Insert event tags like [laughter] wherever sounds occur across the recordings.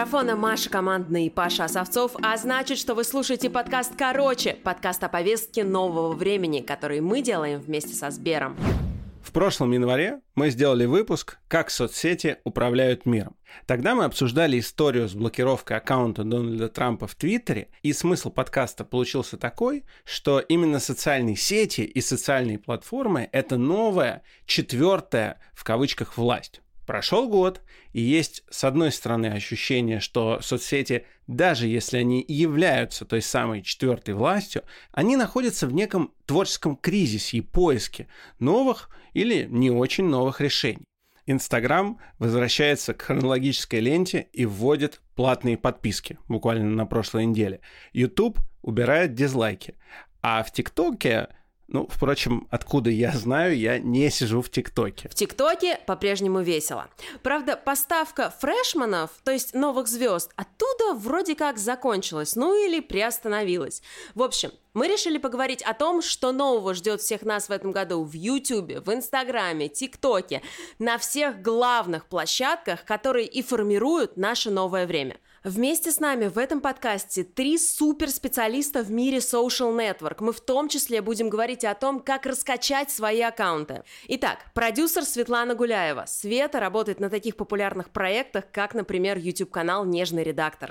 Микрофона Маша Командная и Паша Осовцов, а значит, что вы слушаете подкаст «Короче», подкаст о повестке нового времени, который мы делаем вместе со Сбером. В прошлом январе мы сделали выпуск «Как соцсети управляют миром». Тогда мы обсуждали историю с блокировкой аккаунта Дональда Трампа в Твиттере, и смысл подкаста получился такой, что именно социальные сети и социальные платформы – это новая, четвертая, в кавычках, власть. Прошел год, и есть, с одной стороны, ощущение, что соцсети, даже если они являются той самой четвертой властью, они находятся в неком творческом кризисе и поиске новых или не очень новых решений. Инстаграм возвращается к хронологической ленте и вводит платные подписки, буквально на прошлой неделе. YouTube убирает дизлайки. А в ТикТоке ну, впрочем, откуда я знаю, я не сижу в ТикТоке. В ТикТоке по-прежнему весело. Правда, поставка фрешманов, то есть новых звезд, оттуда вроде как закончилась, ну или приостановилась. В общем, мы решили поговорить о том, что нового ждет всех нас в этом году в Ютубе, в Инстаграме, ТикТоке, на всех главных площадках, которые и формируют наше новое время – Вместе с нами в этом подкасте три суперспециалиста в мире social network. Мы в том числе будем говорить о том, как раскачать свои аккаунты. Итак, продюсер Светлана Гуляева. Света работает на таких популярных проектах, как, например, YouTube-канал «Нежный редактор».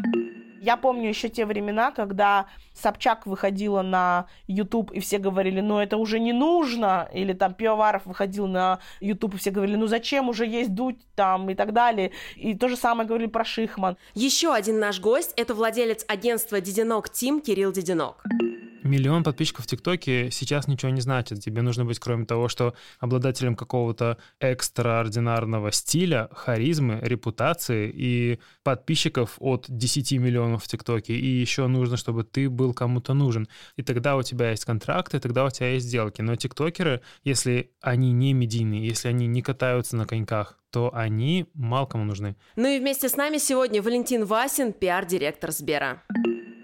Я помню еще те времена, когда Собчак выходила на YouTube, и все говорили, ну это уже не нужно, или там Пивоваров выходил на YouTube, и все говорили, ну зачем уже есть дуть там и так далее. И то же самое говорили про Шихман. Еще один наш гость – это владелец агентства «Дединок Тим» Кирилл Дединок. Миллион подписчиков в ТикТоке сейчас ничего не значит. Тебе нужно быть, кроме того, что обладателем какого-то экстраординарного стиля, харизмы, репутации и подписчиков от 10 миллионов в ТикТоке. И еще нужно, чтобы ты был кому-то нужен. И тогда у тебя есть контракты, тогда у тебя есть сделки. Но тиктокеры, если они не медийные, если они не катаются на коньках, то они мало кому нужны. Ну и вместе с нами сегодня Валентин Васин, пиар-директор Сбера.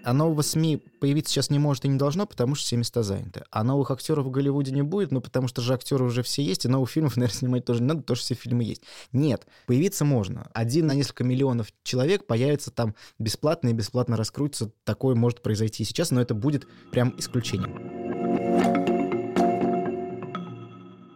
А нового СМИ появиться сейчас не может и не должно, потому что все места заняты. А новых актеров в Голливуде не будет, ну потому что же актеры уже все есть, и новых фильмов, [laughs] наверное, снимать тоже не надо, потому что все фильмы есть. Нет, появиться можно. Один на несколько миллионов человек появится там бесплатно и бесплатно раскрутится. Такое может произойти сейчас, но это будет прям исключением.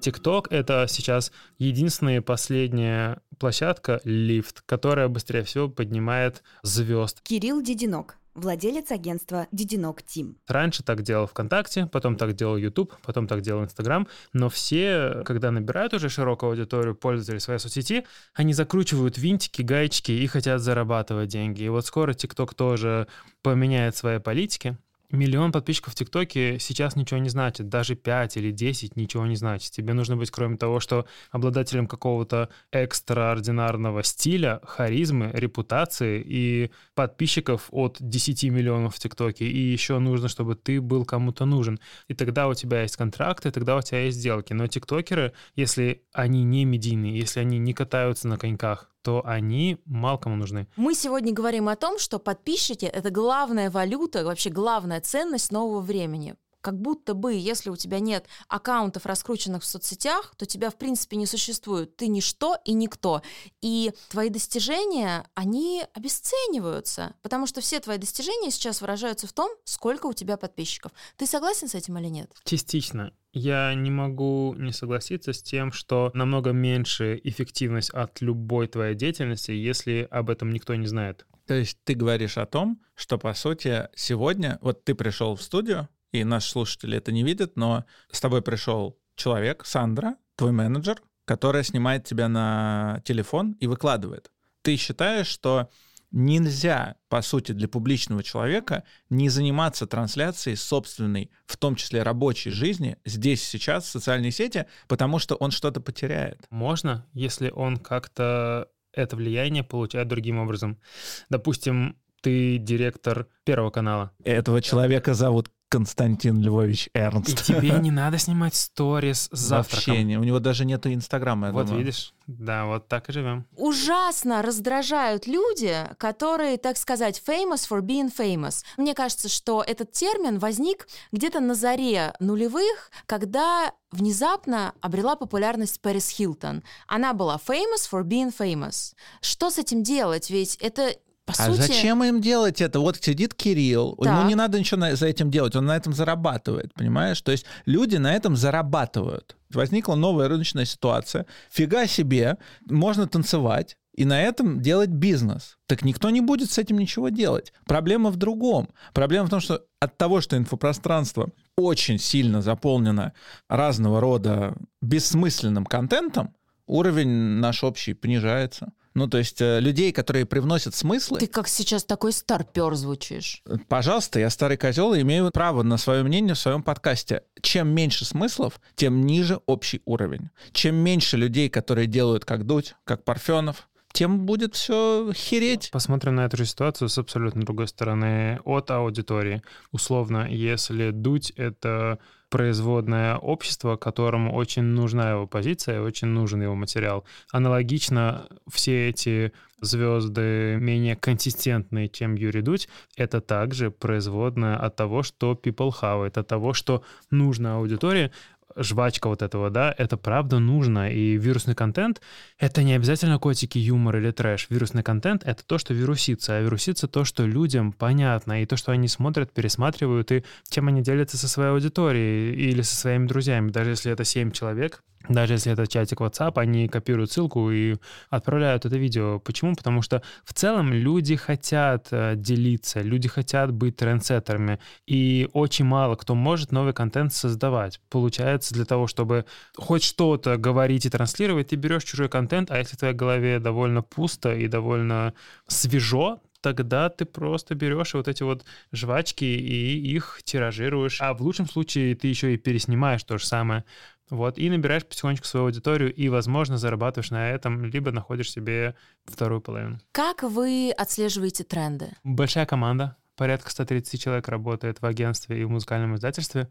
TikTok — это сейчас единственная последняя площадка, лифт, которая быстрее всего поднимает звезд. Кирилл Дединок владелец агентства Дединок Тим. Раньше так делал ВКонтакте, потом так делал YouTube, потом так делал Инстаграм, но все, когда набирают уже широкую аудиторию пользователей своей соцсети, они закручивают винтики, гаечки и хотят зарабатывать деньги. И вот скоро TikTok тоже поменяет свои политики, Миллион подписчиков в ТикТоке сейчас ничего не значит, даже 5 или 10 ничего не значит. Тебе нужно быть, кроме того, что обладателем какого-то экстраординарного стиля, харизмы, репутации и подписчиков от 10 миллионов в ТикТоке, и еще нужно, чтобы ты был кому-то нужен. И тогда у тебя есть контракты, тогда у тебя есть сделки. Но тиктокеры, если они не медийные, если они не катаются на коньках, то они мало кому нужны. Мы сегодня говорим о том, что подписчики — это главная валюта, вообще главная ценность нового времени как будто бы, если у тебя нет аккаунтов, раскрученных в соцсетях, то тебя, в принципе, не существует. Ты ничто и никто. И твои достижения, они обесцениваются, потому что все твои достижения сейчас выражаются в том, сколько у тебя подписчиков. Ты согласен с этим или нет? Частично. Я не могу не согласиться с тем, что намного меньше эффективность от любой твоей деятельности, если об этом никто не знает. То есть ты говоришь о том, что, по сути, сегодня, вот ты пришел в студию, и наши слушатели это не видят, но с тобой пришел человек, Сандра, твой менеджер, которая снимает тебя на телефон и выкладывает. Ты считаешь, что нельзя, по сути, для публичного человека не заниматься трансляцией собственной, в том числе рабочей жизни, здесь сейчас, в социальной сети, потому что он что-то потеряет. Можно, если он как-то это влияние получает другим образом. Допустим, ты директор Первого канала. Этого человека зовут Константин Львович И Эрнст. тебе не надо снимать сторис с завтраком. Вообще не. У него даже нету Инстаграма, я Вот думаю. видишь? Да, вот так и живем. Ужасно раздражают люди, которые, так сказать, famous for being famous. Мне кажется, что этот термин возник где-то на заре нулевых, когда внезапно обрела популярность Пэрис Хилтон. Она была famous for being famous. Что с этим делать? Ведь это по А сути... зачем им делать это? Вот сидит Кирилл, ему Так. не надо ничего на- за этим делать, он на этом зарабатывает, понимаешь? То есть люди на этом зарабатывают. Возникла новая рыночная ситуация. Фига себе, можно танцевать, и на этом делать бизнес. Так никто не будет с этим ничего делать. Проблема в другом. Проблема в том, что от того, что инфопространство очень сильно заполнено разного рода бессмысленным контентом, уровень наш общий понижается. Ну, то есть э, людей, которые привносят смыслы, Ты как сейчас такой старпер звучишь. Пожалуйста, я старый козел и имею право на свое мнение в своем подкасте. Чем меньше смыслов, тем ниже общий уровень. Чем меньше людей, которые делают как Дудь, как Парфенов, тем будет все хереть. Посмотрим на эту же ситуацию с абсолютно другой стороны, от аудитории. Условно, если дуть — это производное общество, которому очень нужна его позиция, очень нужен его материал. Аналогично все эти звезды менее консистентные, чем Юрий Дудь, это также производное от того, что people have, от того, что нужно аудитории, жвачка вот этого, да, это правда нужно. И вирусный контент — это не обязательно котики, юмор или трэш. Вирусный контент — это то, что вирусится. А вирусится то, что людям понятно, и то, что они смотрят, пересматривают, и чем они делятся со своей аудиторией или со своими друзьями. Даже если это 7 человек, даже если это чатик WhatsApp, они копируют ссылку и отправляют это видео. Почему? Потому что в целом люди хотят э, делиться, люди хотят быть трендсеттерами, и очень мало кто может новый контент создавать. Получается, для того, чтобы хоть что-то говорить и транслировать, ты берешь чужой контент, а если в твоей голове довольно пусто и довольно свежо, тогда ты просто берешь вот эти вот жвачки и их тиражируешь. А в лучшем случае ты еще и переснимаешь то же самое. Вот, и набираешь потихонечку свою аудиторию, и, возможно, зарабатываешь на этом, либо находишь себе вторую половину. Как вы отслеживаете тренды? Большая команда, порядка 130 человек работает в агентстве и в музыкальном издательстве.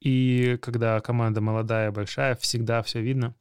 И когда команда молодая, большая, всегда все видно.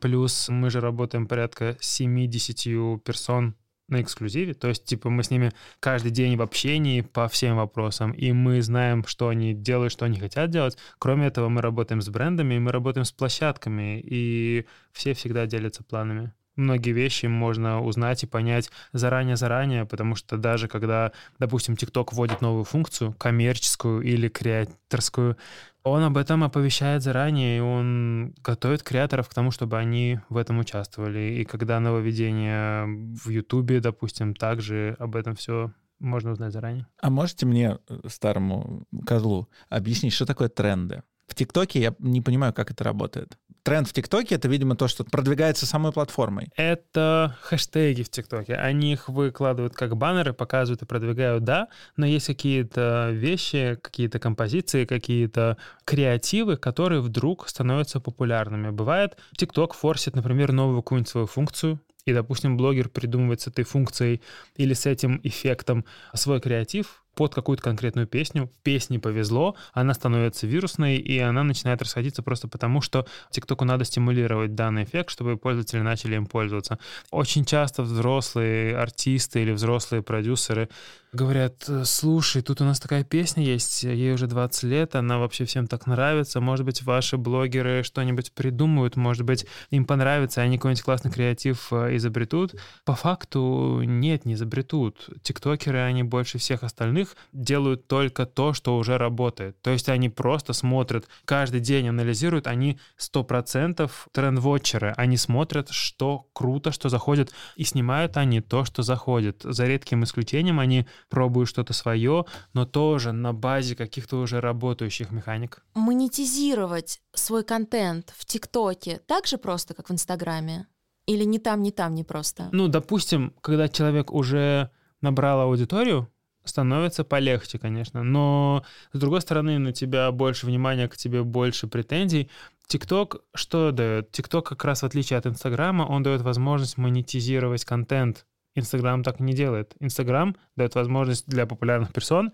Плюс мы же работаем порядка 70 персон на эксклюзиве, то есть, типа, мы с ними каждый день в общении по всем вопросам, и мы знаем, что они делают, что они хотят делать. Кроме этого, мы работаем с брендами, мы работаем с площадками, и все всегда делятся планами. Многие вещи можно узнать и понять заранее-заранее, потому что даже когда, допустим, TikTok вводит новую функцию, коммерческую или креаторскую, он об этом оповещает заранее, и он готовит креаторов к тому, чтобы они в этом участвовали. И когда нововведение в Ютубе, допустим, также об этом все можно узнать заранее. А можете мне, э, старому козлу, объяснить, что такое тренды? В ТикТоке я не понимаю, как это работает. Тренд в ТикТоке — это, видимо, то, что продвигается самой платформой. Это хэштеги в ТикТоке. Они их выкладывают как баннеры, показывают и продвигают, да, но есть какие-то вещи, какие-то композиции, какие-то креативы, которые вдруг становятся популярными. Бывает, ТикТок форсит, например, новую какую-нибудь свою функцию, и, допустим, блогер придумывает с этой функцией или с этим эффектом свой креатив, под какую-то конкретную песню. Песне повезло, она становится вирусной, и она начинает расходиться просто потому, что ТикТоку надо стимулировать данный эффект, чтобы пользователи начали им пользоваться. Очень часто взрослые артисты или взрослые продюсеры говорят, слушай, тут у нас такая песня есть, ей уже 20 лет, она вообще всем так нравится, может быть, ваши блогеры что-нибудь придумают, может быть, им понравится, они какой-нибудь классный креатив э, изобретут. По факту нет, не изобретут. Тиктокеры, они больше всех остальных делают только то, что уже работает. То есть они просто смотрят, каждый день анализируют, они 100% тренд-вотчеры, они смотрят, что круто, что заходит, и снимают они то, что заходит. За редким исключением они пробуют что-то свое, но тоже на базе каких-то уже работающих механик. Монетизировать свой контент в ТикТоке так же просто, как в Инстаграме? Или не там, не там, не просто? Ну, допустим, когда человек уже набрал аудиторию, становится полегче, конечно. Но, с другой стороны, на тебя больше внимания, к тебе больше претензий. ТикТок что дает? ТикТок как раз в отличие от Инстаграма, он дает возможность монетизировать контент Инстаграм так не делает. Инстаграм дает возможность для популярных персон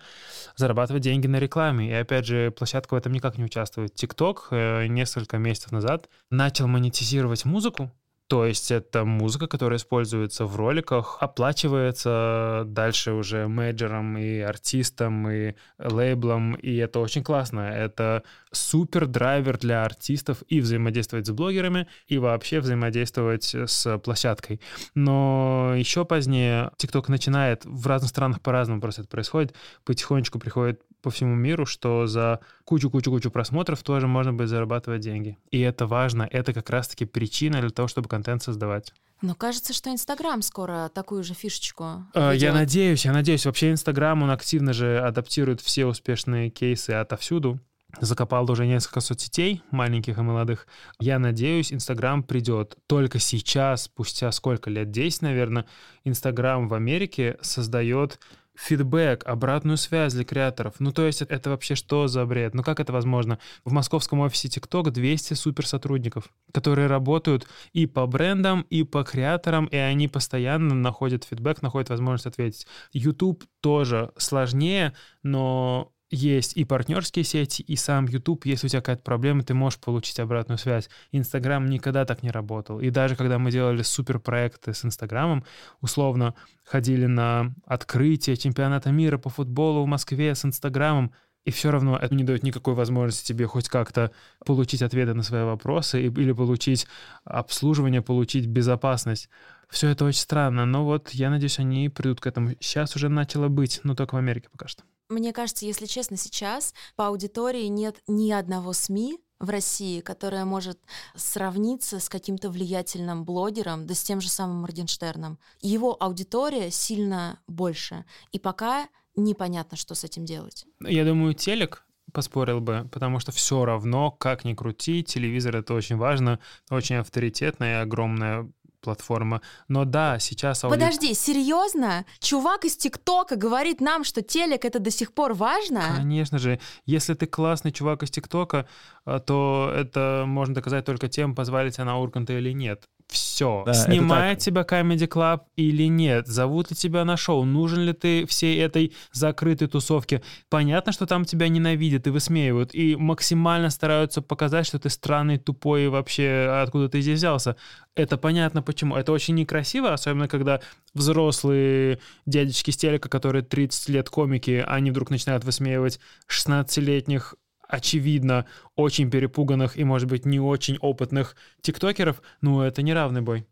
зарабатывать деньги на рекламе. И опять же, площадка в этом никак не участвует. ТикТок э, несколько месяцев назад начал монетизировать музыку, то есть это музыка, которая используется в роликах, оплачивается дальше уже менеджером и артистом, и лейблом, и это очень классно. Это супер драйвер для артистов и взаимодействовать с блогерами, и вообще взаимодействовать с площадкой. Но еще позднее TikTok начинает, в разных странах по-разному просто это происходит, потихонечку приходит по всему миру, что за кучу-кучу-кучу просмотров тоже можно будет зарабатывать деньги. И это важно, это как раз-таки причина для того, чтобы контент создавать. Но кажется, что Инстаграм скоро такую же фишечку. Э, Я надеюсь, я надеюсь. Вообще Инстаграм, он активно же адаптирует все успешные кейсы отовсюду. Закопал уже несколько соцсетей, маленьких и молодых. Я надеюсь, Инстаграм придет. Только сейчас, спустя сколько лет, 10, наверное, Инстаграм в Америке создает фидбэк, обратную связь для креаторов. Ну, то есть это, вообще что за бред? Ну, как это возможно? В московском офисе TikTok 200 суперсотрудников, которые работают и по брендам, и по креаторам, и они постоянно находят фидбэк, находят возможность ответить. YouTube тоже сложнее, но есть и партнерские сети, и сам YouTube. Если у тебя какая-то проблема, ты можешь получить обратную связь. Инстаграм никогда так не работал. И даже когда мы делали суперпроекты с Инстаграмом, условно ходили на открытие чемпионата мира по футболу в Москве с Инстаграмом, и все равно это не дает никакой возможности тебе хоть как-то получить ответы на свои вопросы или получить обслуживание, получить безопасность. Все это очень странно, но вот я надеюсь, они придут к этому. Сейчас уже начало быть, но только в Америке пока что. Мне кажется, если честно, сейчас по аудитории нет ни одного СМИ в России, которая может сравниться с каким-то влиятельным блогером, да с тем же самым Моргенштерном. Его аудитория сильно больше. И пока непонятно, что с этим делать. Я думаю, телек поспорил бы, потому что все равно, как ни крути, телевизор это очень важно, очень авторитетная и огромная платформа. Но да, сейчас ауди- Подожди, серьезно? Чувак из ТикТока говорит нам, что телек это до сих пор важно? Конечно же, если ты классный чувак из ТикТока, а, то это можно доказать только тем, позвали тебя на Урганта или нет. Все. Да, Снимает тебя Comedy Club или нет? Зовут ли тебя на шоу? Нужен ли ты всей этой закрытой тусовке? Понятно, что там тебя ненавидят и высмеивают, и максимально стараются показать, что ты странный, тупой и вообще откуда ты здесь взялся. Это понятно почему. Это очень некрасиво, особенно когда взрослые дядечки с телека, которые 30 лет комики, они вдруг начинают высмеивать 16-летних очевидно, очень перепуганных и, может быть, не очень опытных тиктокеров, ну, это не равный бой.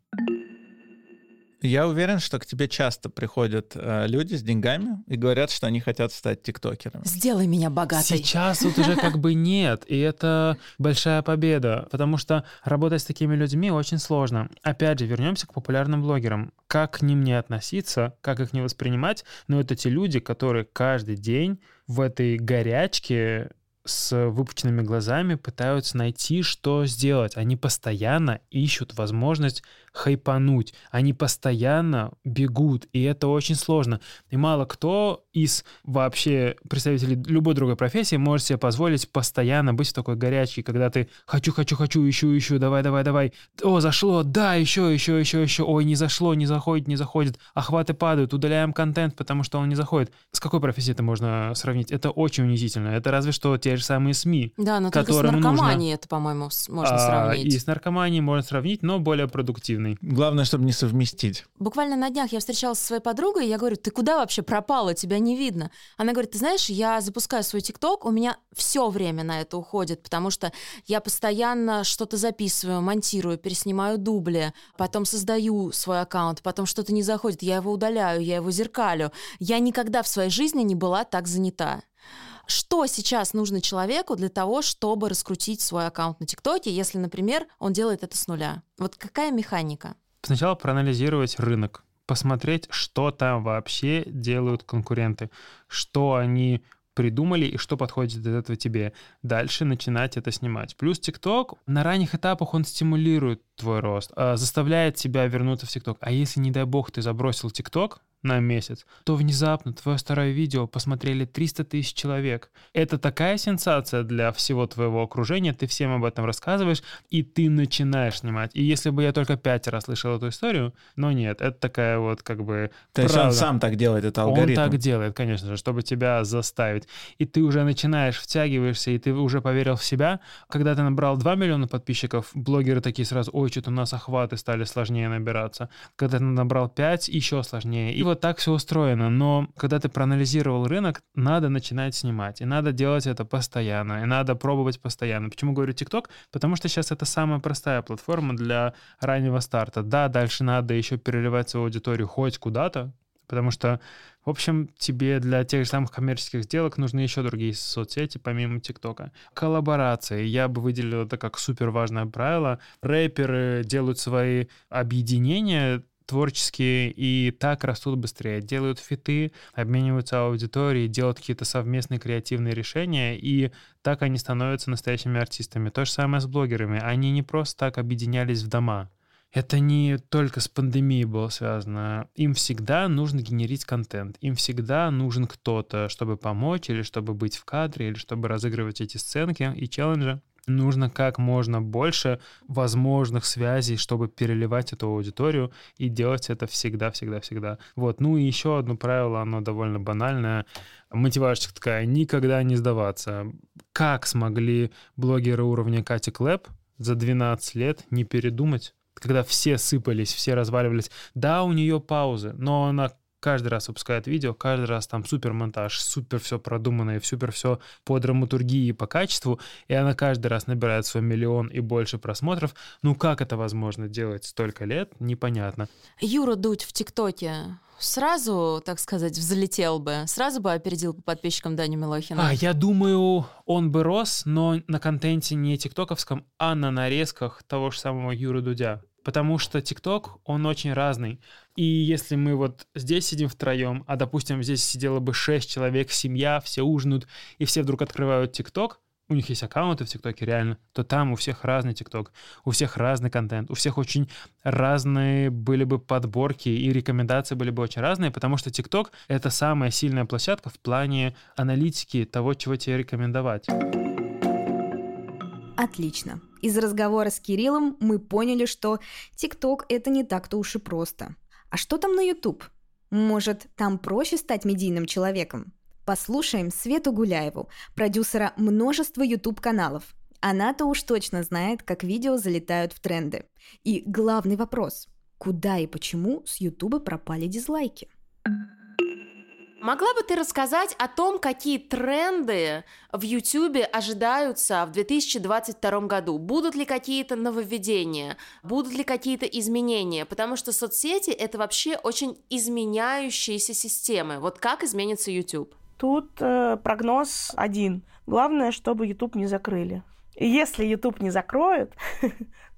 Я уверен, что к тебе часто приходят э, люди с деньгами и говорят, что они хотят стать тиктокерами. Сделай меня богатой. Сейчас вот уже как бы нет, и это большая победа, потому что работать с такими людьми очень сложно. Опять же, вернемся к популярным блогерам. Как к ним не относиться, как их не воспринимать, но это те люди, которые каждый день в этой горячке с выпученными глазами пытаются найти, что сделать. Они постоянно ищут возможность хайпануть. Они постоянно бегут, и это очень сложно. И мало кто из вообще представителей любой другой профессии может себе позволить постоянно быть в такой горячке, когда ты хочу, хочу, хочу, ищу, ищу, давай, давай, давай. О, зашло, да, еще, еще, еще, еще. Ой, не зашло, не заходит, не заходит. Охваты падают, удаляем контент, потому что он не заходит. С какой профессией это можно сравнить? Это очень унизительно. Это разве что те же самые СМИ. Да, но только с которым нужно- наркоманией это, по-моему, можно А, сравнить. И с наркоманией можно сравнить, но более продуктивный. Главное, чтобы не совместить. Буквально на днях я встречалась со своей подругой, и я говорю, ты куда вообще пропала, тебя не видно. Она говорит, ты знаешь, я запускаю свой ТикТок, у меня все время на это уходит, потому что я постоянно что-то записываю, монтирую, переснимаю дубли, потом создаю свой аккаунт, потом что-то не заходит, я его удаляю, я его зеркалю. Я никогда в своей жизни не была так занята. Что сейчас нужно человеку для того, чтобы раскрутить свой аккаунт на ТикТоке, если, например, он делает это с нуля? Вот какая механика? Сначала проанализировать рынок, посмотреть, что там вообще делают конкуренты, что они придумали и что подходит из этого тебе. Дальше начинать это снимать. Плюс ТикТок на ранних этапах он стимулирует твой рост, а, заставляет тебя вернуться в ТикТок. А если, не дай бог, ты забросил ТикТок, на месяц, то внезапно твое старое видео посмотрели 300 тысяч человек. Это такая сенсация для всего твоего окружения, ты всем об этом рассказываешь, и ты начинаешь снимать. И если бы я только пять раз слышал эту историю, но нет, это такая вот как бы То есть он правда. сам так делает, это алгоритм. Он так делает, конечно же, чтобы тебя заставить. И ты уже начинаешь, втягиваешься, и ты уже поверил в себя. Когда ты набрал 2 миллиона подписчиков, блогеры такие сразу, ой, что-то у нас охваты стали сложнее набираться. Когда ты набрал 5, еще сложнее. И вот так все устроено. Но когда ты проанализировал рынок, надо начинать снимать. И надо делать это постоянно. И надо пробовать постоянно. Почему говорю ТикТок? Потому что сейчас это самая простая платформа для раннего старта. Да, дальше надо еще переливать свою аудиторию хоть куда-то, потому что, в общем, тебе для тех же самых коммерческих сделок нужны еще другие соцсети, помимо ТикТока. Коллаборации. Я бы выделил это как супер важное правило. Рэперы делают свои объединения творческие и так растут быстрее. Делают фиты, обмениваются аудиторией, делают какие-то совместные креативные решения, и так они становятся настоящими артистами. То же самое с блогерами. Они не просто так объединялись в дома. Это не только с пандемией было связано. Им всегда нужно генерить контент. Им всегда нужен кто-то, чтобы помочь, или чтобы быть в кадре, или чтобы разыгрывать эти сценки и челленджи нужно как можно больше возможных связей, чтобы переливать эту аудиторию и делать это всегда, всегда, всегда. Вот. Ну и еще одно правило, оно довольно банальное. Мотивашечка такая, никогда не сдаваться. Как смогли блогеры уровня Кати Клэп за 12 лет не передумать? Когда все сыпались, все разваливались. Да, у нее паузы, но она каждый раз выпускает видео, каждый раз там супер монтаж, супер все продумано и супер все по драматургии и по качеству, и она каждый раз набирает свой миллион и больше просмотров. Ну как это возможно делать столько лет, непонятно. Юра Дудь в ТикТоке сразу, так сказать, взлетел бы, сразу бы опередил по подписчикам Даню Милохина. А, я думаю, он бы рос, но на контенте не тиктоковском, а на нарезках того же самого Юры Дудя. Потому что ТикТок, он очень разный. И если мы вот здесь сидим втроем, а, допустим, здесь сидело бы шесть человек, семья, все ужинают, и все вдруг открывают ТикТок, у них есть аккаунты в ТикТоке реально, то там у всех разный ТикТок, у всех разный контент, у всех очень разные были бы подборки и рекомендации были бы очень разные, потому что ТикТок — это самая сильная площадка в плане аналитики того, чего тебе рекомендовать. Отлично. Из разговора с Кириллом мы поняли, что ТикТок — это не так-то уж и просто. А что там на YouTube? Может, там проще стать медийным человеком? Послушаем Свету Гуляеву, продюсера множества YouTube-каналов. Она-то уж точно знает, как видео залетают в тренды. И главный вопрос – куда и почему с YouTube пропали дизлайки? Могла бы ты рассказать о том, какие тренды в YouTube ожидаются в 2022 году? Будут ли какие-то нововведения? Будут ли какие-то изменения? Потому что соцсети — это вообще очень изменяющиеся системы. Вот как изменится YouTube? Тут э, прогноз один. Главное, чтобы YouTube не закрыли. И если YouTube не закроют, [laughs]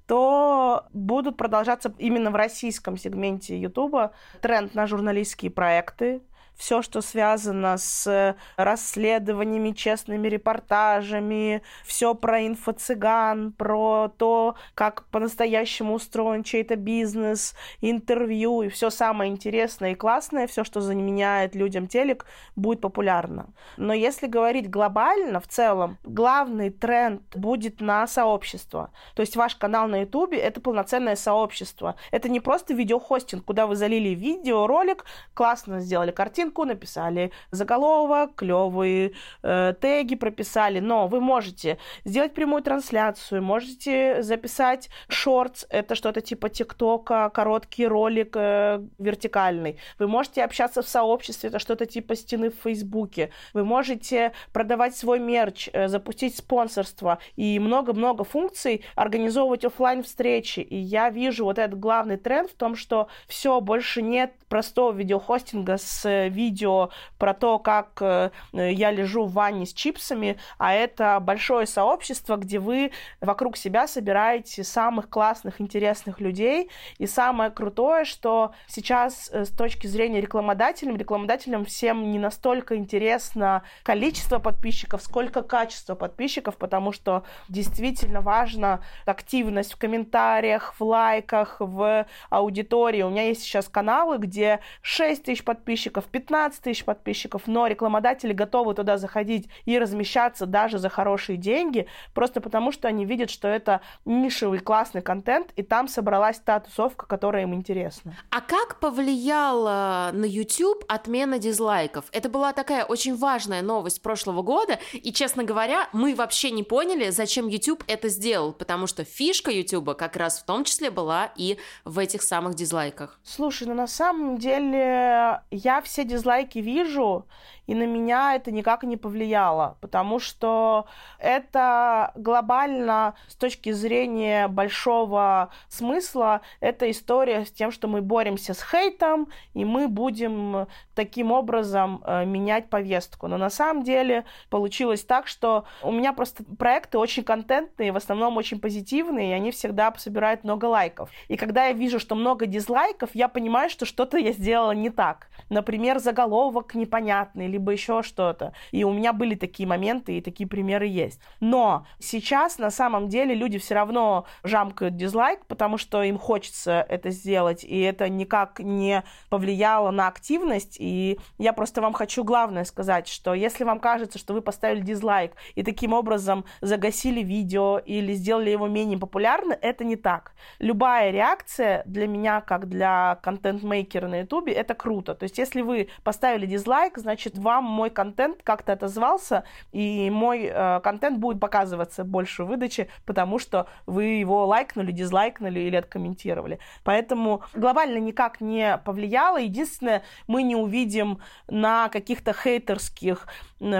то будут продолжаться именно в российском сегменте YouTube тренд на журналистские проекты, все, что связано с расследованиями, честными репортажами, все про инфо-цыган, про то, как по-настоящему устроен чей-то бизнес, интервью и все самое интересное и классное, все, что заменяет людям телек, будет популярно. Но если говорить глобально, в целом, главный тренд будет на сообщество. То есть ваш канал на Ютубе — это полноценное сообщество. Это не просто видеохостинг, куда вы залили видео, ролик, классно сделали картинку, картинку, написали заголовок, клевые э, теги прописали, но вы можете сделать прямую трансляцию, можете записать шортс, это что-то типа ТикТока, короткий ролик э, вертикальный. Вы можете общаться в сообществе, это что-то типа стены в Фейсбуке. Вы можете продавать свой мерч, э, запустить спонсорство и много-много функций, организовывать офлайн встречи. И я вижу вот этот главный тренд в том, что все, больше нет простого видеохостинга с видео про то, как э, я лежу в ванне с чипсами, а это большое сообщество, где вы вокруг себя собираете самых классных, интересных людей. И самое крутое, что сейчас э, с точки зрения рекламодателям, рекламодателям всем не настолько интересно количество подписчиков, сколько качество подписчиков, потому что действительно важна активность в комментариях, в лайках, в аудитории. У меня есть сейчас каналы, где 6 тысяч подписчиков, 15 тысяч подписчиков, но рекламодатели готовы туда заходить и размещаться даже за хорошие деньги, просто потому что они видят, что это нишевый классный контент, и там собралась та тусовка, которая им интересна. А как повлияла на YouTube отмена дизлайков? Это была такая очень важная новость прошлого года, и, честно говоря, мы вообще не поняли, зачем YouTube это сделал, потому что фишка YouTube как раз в том числе была и в этих самых дизлайках. Слушай, ну на самом деле я все дизлайки вижу, и на меня это никак не повлияло, потому что это глобально с точки зрения большого смысла, это история с тем, что мы боремся с хейтом, и мы будем таким образом э, менять повестку. Но на самом деле получилось так, что у меня просто проекты очень контентные, в основном очень позитивные, и они всегда собирают много лайков. И когда я вижу, что много дизлайков, я понимаю, что что-то я сделала не так. Например, заголовок непонятный, либо еще что-то. И у меня были такие моменты, и такие примеры есть. Но сейчас на самом деле люди все равно жамкают дизлайк, потому что им хочется это сделать, и это никак не повлияло на активность. И я просто вам хочу главное сказать, что если вам кажется, что вы поставили дизлайк и таким образом загасили видео или сделали его менее популярным, это не так. Любая реакция для меня, как для контент-мейкера на ютубе, это круто. То есть если вы поставили дизлайк, значит, вам мой контент как-то отозвался, и мой э, контент будет показываться больше в выдаче, потому что вы его лайкнули, дизлайкнули или откомментировали. Поэтому глобально никак не повлияло. Единственное, мы не увидим на каких-то хейтерских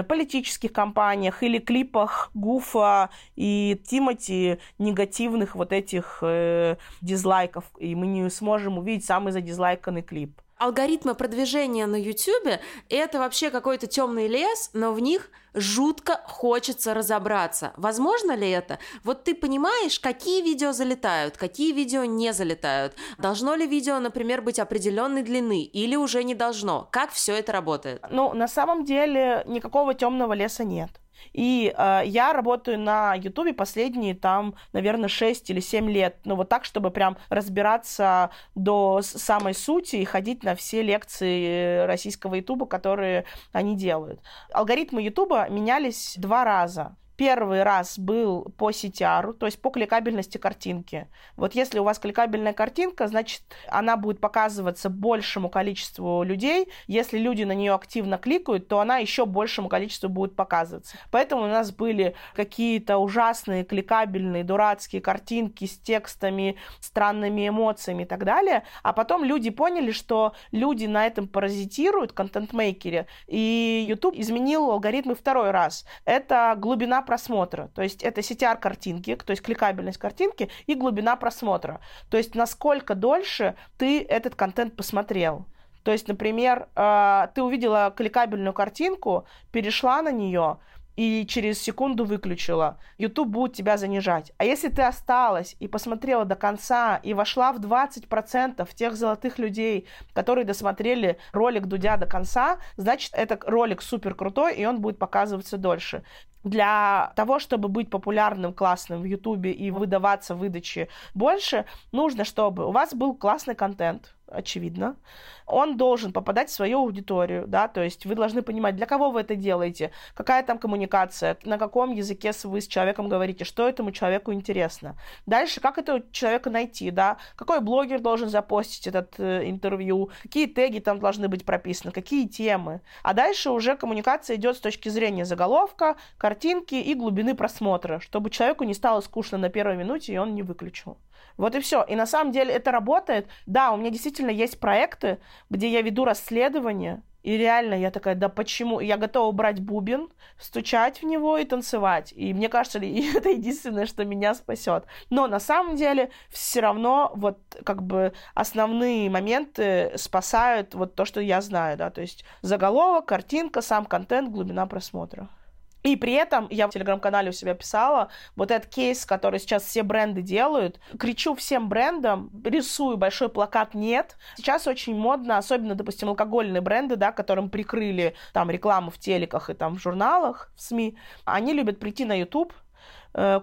политических кампаниях или клипах Гуфа и Тимати негативных вот этих э, дизлайков, и мы не сможем увидеть самый задизлайканный клип алгоритмы продвижения на YouTube это вообще какой-то темный лес, но в них жутко хочется разобраться. Возможно ли это? Вот ты понимаешь, какие видео залетают, какие видео не залетают. Должно ли видео, например, быть определенной длины или уже не должно? Как все это работает? Ну, на самом деле никакого темного леса нет. И э, я работаю на Ютубе последние там, наверное, 6 или 7 лет. Ну, вот так, чтобы прям разбираться до самой сути и ходить на все лекции российского Ютуба, которые они делают. Алгоритмы Ютуба менялись два раза. Первый раз был по CTR, то есть по кликабельности картинки. Вот если у вас кликабельная картинка, значит, она будет показываться большему количеству людей. Если люди на нее активно кликают, то она еще большему количеству будет показываться. Поэтому у нас были какие-то ужасные кликабельные дурацкие картинки с текстами, странными эмоциями и так далее. А потом люди поняли, что люди на этом паразитируют, контент-мейкере, и YouTube изменил алгоритмы второй раз. Это глубина просмотра. То есть это CTR картинки, то есть кликабельность картинки и глубина просмотра. То есть насколько дольше ты этот контент посмотрел. То есть, например, э, ты увидела кликабельную картинку, перешла на нее, и через секунду выключила, YouTube будет тебя занижать. А если ты осталась и посмотрела до конца и вошла в 20% тех золотых людей, которые досмотрели ролик Дудя до конца, значит, этот ролик супер крутой, и он будет показываться дольше. Для того, чтобы быть популярным, классным в Ютубе и выдаваться в выдаче больше, нужно, чтобы у вас был классный контент, очевидно. Он должен попадать в свою аудиторию, да, то есть вы должны понимать, для кого вы это делаете, какая там коммуникация, на каком языке вы с человеком говорите, что этому человеку интересно. Дальше, как этого человека найти, да, какой блогер должен запостить этот э, интервью, какие теги там должны быть прописаны, какие темы. А дальше уже коммуникация идет с точки зрения заголовка, картинки и глубины просмотра, чтобы человеку не стало скучно на первой минуте, и он не выключил. Вот и все. И на самом деле это работает. Да, у меня действительно есть проекты, где я веду расследование, И реально я такая, да почему? Я готова брать бубен, стучать в него и танцевать. И мне кажется, [laughs] это единственное, что меня спасет. Но на самом деле все равно вот как бы основные моменты спасают вот то, что я знаю, да, то есть заголовок, картинка, сам контент, глубина просмотра. И при этом я в телеграм-канале у себя писала, вот этот кейс, который сейчас все бренды делают, кричу всем брендам, рисую большой плакат «нет». Сейчас очень модно, особенно, допустим, алкогольные бренды, да, которым прикрыли там рекламу в телеках и там в журналах, в СМИ, они любят прийти на YouTube,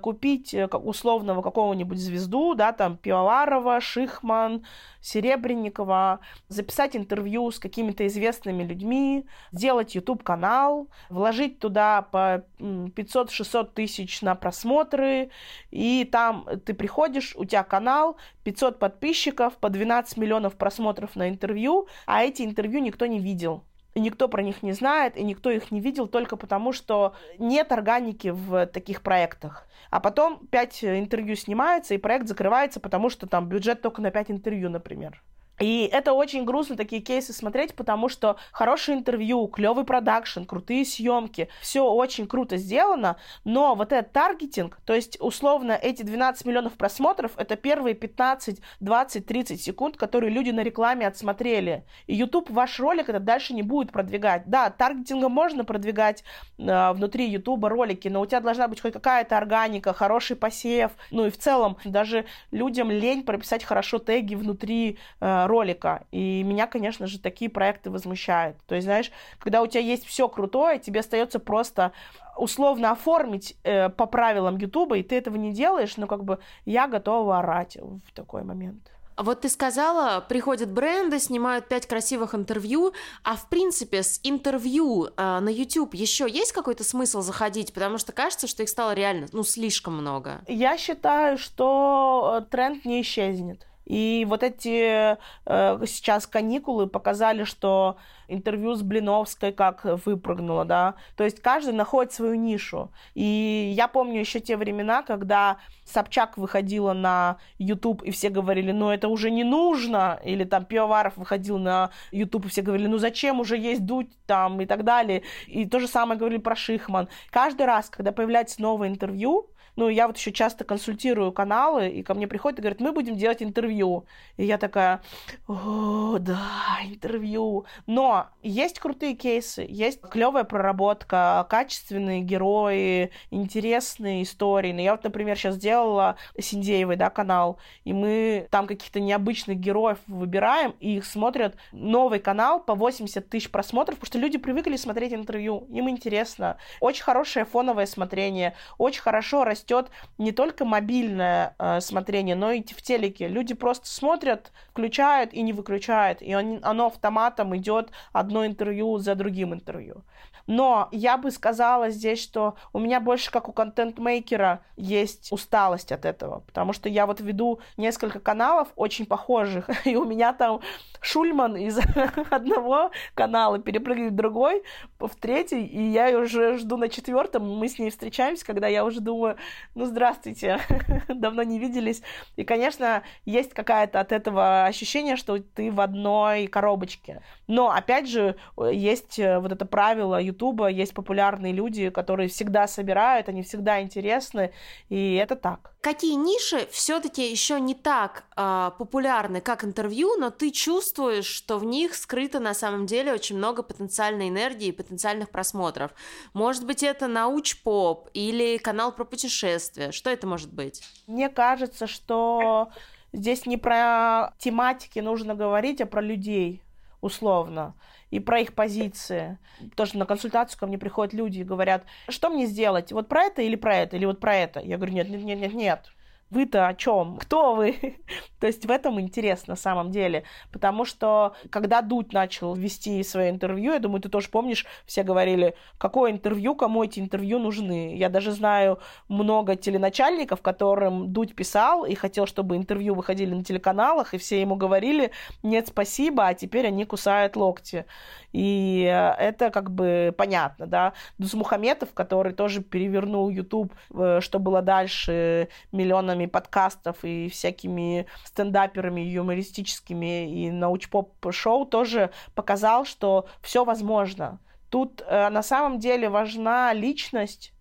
купить э, условного какого-нибудь звезду, да, там Пивоварова, Шихман, Серебренникова, записать интервью с какими-то известными людьми, сделать YouTube-канал, вложить туда по 500-600 тысяч на просмотры, и там ты приходишь, у тебя канал, 500 подписчиков, по 12 миллионов просмотров на интервью, а эти интервью никто не видел и никто про них не знает, и никто их не видел только потому, что нет органики в таких проектах. А потом пять интервью снимается, и проект закрывается, потому что там бюджет только на пять интервью, например. И это очень грустно такие кейсы смотреть, потому что хорошее интервью, клевый продакшн, крутые съемки, все очень круто сделано, но вот этот таргетинг, то есть условно эти 12 миллионов просмотров, это первые 15, 20, 30 секунд, которые люди на рекламе отсмотрели. И YouTube ваш ролик это дальше не будет продвигать. Да, таргетингом можно продвигать э, внутри YouTube ролики, но у тебя должна быть хоть какая-то органика, хороший посев, ну и в целом даже людям лень прописать хорошо теги внутри э, ролика. И меня, конечно же, такие проекты возмущают. То есть, знаешь, когда у тебя есть все крутое, тебе остается просто условно оформить э, по правилам Ютуба, и ты этого не делаешь, но как бы я готова орать в такой момент. Вот ты сказала, приходят бренды, снимают пять красивых интервью, а в принципе с интервью э, на YouTube еще есть какой-то смысл заходить, потому что кажется, что их стало реально, ну, слишком много. Я считаю, что э, тренд не исчезнет. И вот эти э, сейчас каникулы показали, что интервью с Блиновской как выпрыгнуло, да. То есть каждый находит свою нишу. И я помню еще те времена, когда Собчак выходила на YouTube, и все говорили, ну это уже не нужно. Или там Пивоваров выходил на YouTube, и все говорили, ну зачем уже есть дуть там и так далее. И то же самое говорили про Шихман. Каждый раз, когда появляется новое интервью, ну, я вот еще часто консультирую каналы, и ко мне приходят и говорят, мы будем делать интервью. И я такая, о, да, интервью. Но есть крутые кейсы, есть клевая проработка, качественные герои, интересные истории. Ну, я вот, например, сейчас сделала Синдеевой, да, канал, и мы там каких-то необычных героев выбираем, и их смотрят новый канал по 80 тысяч просмотров, потому что люди привыкли смотреть интервью, им интересно. Очень хорошее фоновое смотрение, очень хорошо растет растет не только мобильное э, смотрение, но и в телеке. Люди просто смотрят, включают и не выключают, и он, оно автоматом идет одно интервью за другим интервью. Но я бы сказала здесь, что у меня больше как у контент-мейкера есть усталость от этого, потому что я вот веду несколько каналов очень похожих, [laughs] и у меня там Шульман из [laughs] одного канала перепрыгивает в другой, в третий, и я уже жду на четвертом, мы с ней встречаемся, когда я уже думаю, ну, здравствуйте, [laughs] давно не виделись. И, конечно, есть какая-то от этого ощущение, что ты в одной коробочке. Но, опять же, есть э, вот это правило Ютуба, есть популярные люди, которые всегда собирают, они всегда интересны, и это так. Какие ниши все-таки еще не так э, популярны, как интервью, но ты чувствуешь, что в них скрыто на самом деле очень много потенциальной энергии и потенциальных просмотров. Может быть, это науч-поп или канал про путешествия. Что это может быть? Мне кажется, что здесь не про тематики нужно говорить, а про людей условно, и про их позиции. Тоже на консультацию ко мне приходят люди и говорят, что мне сделать, вот про это или про это, или вот про это. Я говорю, нет, нет, нет, нет, нет, вы-то о чем? Кто вы? [laughs] То есть в этом интересно на самом деле. Потому что когда Дудь начал вести свое интервью, я думаю, ты тоже помнишь, все говорили, какое интервью, кому эти интервью нужны. Я даже знаю много теленачальников, которым Дудь писал и хотел, чтобы интервью выходили на телеканалах, и все ему говорили, нет, спасибо, а теперь они кусают локти. И э, это как бы понятно, да. Дусмухаметов, который тоже перевернул YouTube, э, что было дальше, миллионами подкастов и всякими стендаперами юмористическими и научпоп-шоу тоже показал, что все возможно. Тут э, на самом деле важна личность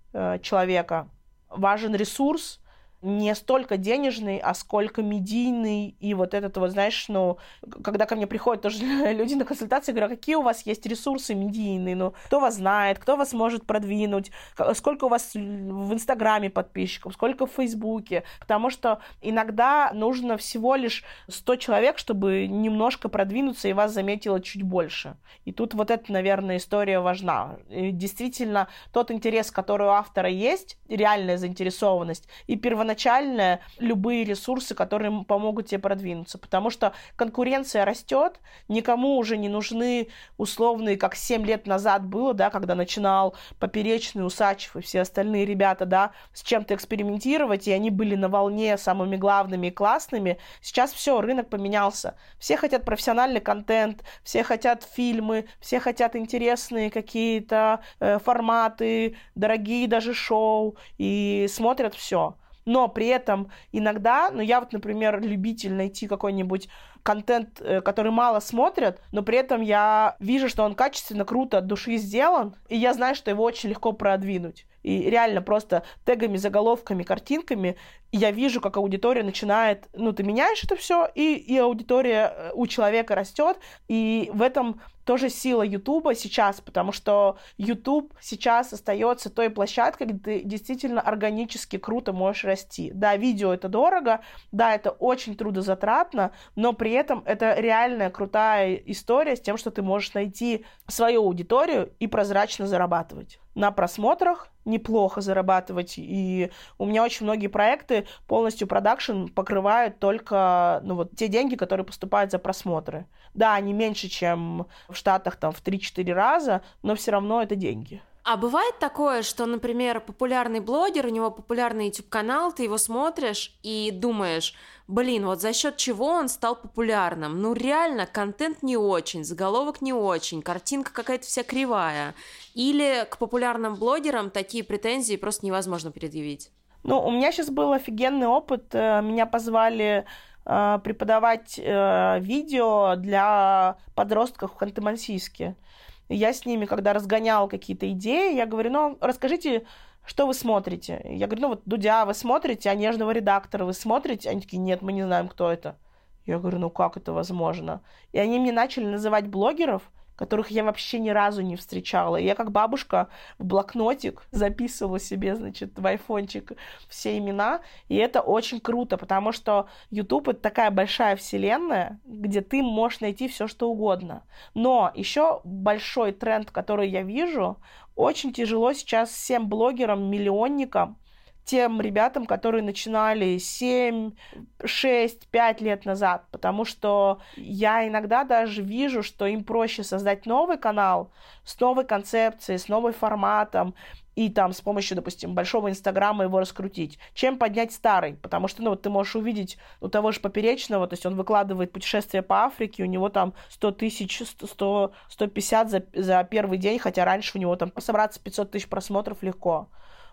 человека, важен ресурс, не столько денежный, а сколько медийный. И вот этот вот, знаешь, ну, когда ко мне приходят тоже [laughs] люди на консультации, говорю, а какие у вас есть ресурсы медийные? Ну, кто вас знает, кто вас может продвинуть, сколько у вас в Инстаграме подписчиков, сколько в Фейсбуке. Потому что иногда нужно всего лишь 100 человек, чтобы немножко продвинуться, и вас заметило чуть больше. И тут вот эта, наверное, история важна. И действительно, тот интерес, который у автора есть, реальная заинтересованность, и первоначально первоначальное любые ресурсы, которые помогут тебе продвинуться. Потому что конкуренция растет, никому уже не нужны условные, как 7 лет назад было, да, когда начинал Поперечный, Усачев и все остальные ребята, да, с чем-то экспериментировать, и они были на волне самыми главными и классными. Сейчас все, рынок поменялся. Все хотят профессиональный контент, все хотят фильмы, все хотят интересные какие-то э, форматы, дорогие даже шоу, и смотрят все но при этом иногда, ну я вот, например, любитель найти какой-нибудь контент, э, который мало смотрят, но при этом я вижу, что он качественно, круто, от души сделан, и я знаю, что его очень легко продвинуть. И реально просто тегами, заголовками, картинками я вижу, как аудитория начинает, ну, ты меняешь это все, и, и аудитория э, у человека растет, и в этом тоже сила Ютуба сейчас, потому что Ютуб сейчас остается той площадкой, где ты действительно органически круто можешь расти. Да, видео это дорого, да, это очень трудозатратно, но при этом это реальная крутая история с тем, что ты можешь найти свою аудиторию и прозрачно зарабатывать. На просмотрах неплохо зарабатывать, и у меня очень многие проекты полностью продакшн покрывают только ну, вот, те деньги, которые поступают за просмотры. Да, они меньше, чем в Штатах там в 3-4 раза, но все равно это деньги. А бывает такое, что, например, популярный блогер, у него популярный YouTube-канал, ты его смотришь и думаешь, блин, вот за счет чего он стал популярным? Ну, реально, контент не очень, заголовок не очень, картинка какая-то вся кривая. Или к популярным блогерам такие претензии просто невозможно предъявить? Ну, у меня сейчас был офигенный опыт. Э, меня позвали э, преподавать э, видео для подростков в Ханты-Мансийске. Я с ними, когда разгонял какие-то идеи, я говорю, ну, расскажите, что вы смотрите? Я говорю, ну вот Дудя вы смотрите, а нежного редактора вы смотрите? Они такие, нет, мы не знаем, кто это. Я говорю, ну как это возможно? И они мне начали называть блогеров, которых я вообще ни разу не встречала. И я как бабушка в блокнотик записывала себе, значит, в айфончик все имена. И это очень круто, потому что YouTube — это такая большая вселенная, где ты можешь найти все, что угодно. Но еще большой тренд, который я вижу, очень тяжело сейчас всем блогерам, миллионникам тем ребятам, которые начинали 7, 6, 5 лет назад, потому что я иногда даже вижу, что им проще создать новый канал с новой концепцией, с новым форматом, и там с помощью, допустим, большого инстаграма его раскрутить, чем поднять старый, потому что, ну, вот ты можешь увидеть у того же Поперечного, то есть он выкладывает путешествие по Африке, у него там 100 тысяч, 100, 150 за, за первый день, хотя раньше у него там собраться 500 тысяч просмотров легко.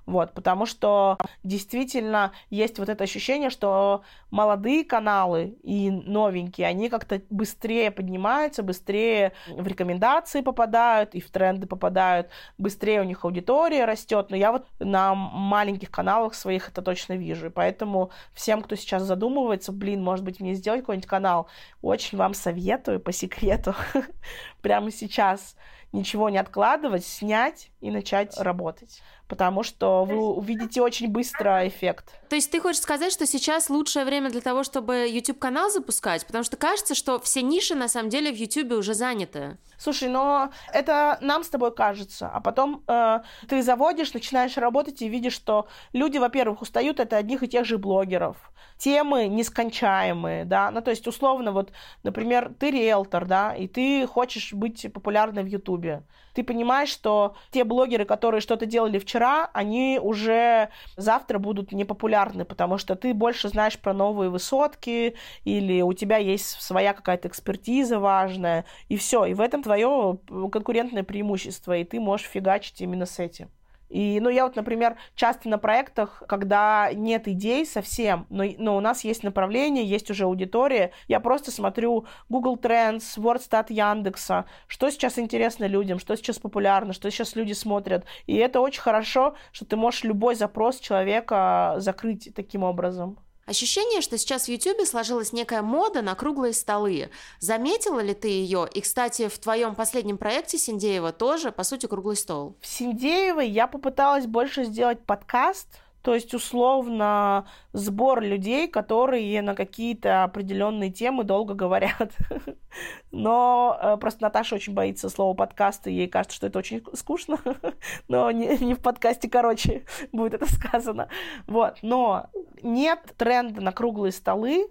Вот, потому что действительно есть вот это ощущение, что молодые каналы и новенькие, они как-то быстрее поднимаются, быстрее в рекомендации попадают и в тренды попадают, быстрее у них аудитория растет. Но я вот на маленьких каналах своих это точно вижу. Поэтому всем, кто сейчас задумывается, блин, может быть, мне сделать какой-нибудь канал, очень вам советую по секрету [laughs] прямо сейчас ничего не откладывать, снять и начать работать потому что вы увидите очень быстро эффект. То есть ты хочешь сказать, что сейчас лучшее время для того, чтобы YouTube-канал запускать? Потому что кажется, что все ниши на самом деле в YouTube уже заняты. Слушай, но это нам с тобой кажется, а потом э, ты заводишь, начинаешь работать и видишь, что люди, во-первых, устают от одних и тех же блогеров, темы нескончаемые, да, ну то есть условно вот, например, ты риэлтор, да, и ты хочешь быть популярной в Ютубе, ты понимаешь, что те блогеры, которые что-то делали вчера, они уже завтра будут непопулярны, потому что ты больше знаешь про новые высотки, или у тебя есть своя какая-то экспертиза важная, и все. И в этом твое конкурентное преимущество, и ты можешь фигачить именно с этим. И, ну, я вот, например, часто на проектах, когда нет идей совсем, но, но у нас есть направление, есть уже аудитория, я просто смотрю Google Trends, WordStat Яндекса, что сейчас интересно людям, что сейчас популярно, что сейчас люди смотрят. И это очень хорошо, что ты можешь любой запрос человека закрыть таким образом. Ощущение, что сейчас в Ютубе сложилась некая мода на круглые столы. Заметила ли ты ее? И, кстати, в твоем последнем проекте Синдеева тоже, по сути, круглый стол. В Синдеевой я попыталась больше сделать подкаст, то есть, условно, сбор людей, которые на какие-то определенные темы долго говорят. [laughs] Но э, просто Наташа очень боится слова подкаста, ей кажется, что это очень скучно. [laughs] Но не, не в подкасте, короче, [laughs] будет это сказано. Вот. Но нет тренда на круглые столы,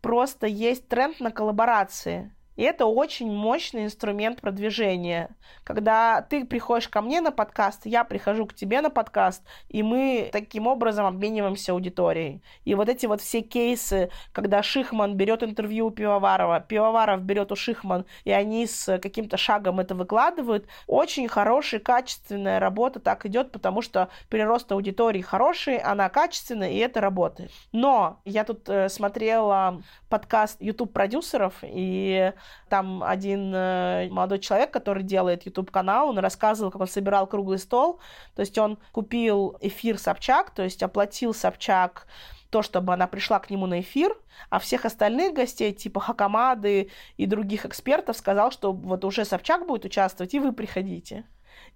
просто есть тренд на коллаборации. И это очень мощный инструмент продвижения. Когда ты приходишь ко мне на подкаст, я прихожу к тебе на подкаст, и мы таким образом обмениваемся аудиторией. И вот эти вот все кейсы, когда Шихман берет интервью у Пивоварова, Пивоваров берет у Шихман, и они с каким-то шагом это выкладывают, очень хорошая, качественная работа так идет, потому что прирост аудитории хороший, она качественная, и это работает. Но я тут э, смотрела подкаст YouTube продюсеров, и там один э, молодой человек, который делает YouTube-канал, он рассказывал, как он собирал круглый стол. То есть он купил эфир Собчак, то есть оплатил Собчак то, чтобы она пришла к нему на эфир, а всех остальных гостей, типа Хакамады и других экспертов, сказал, что вот уже Собчак будет участвовать, и вы приходите.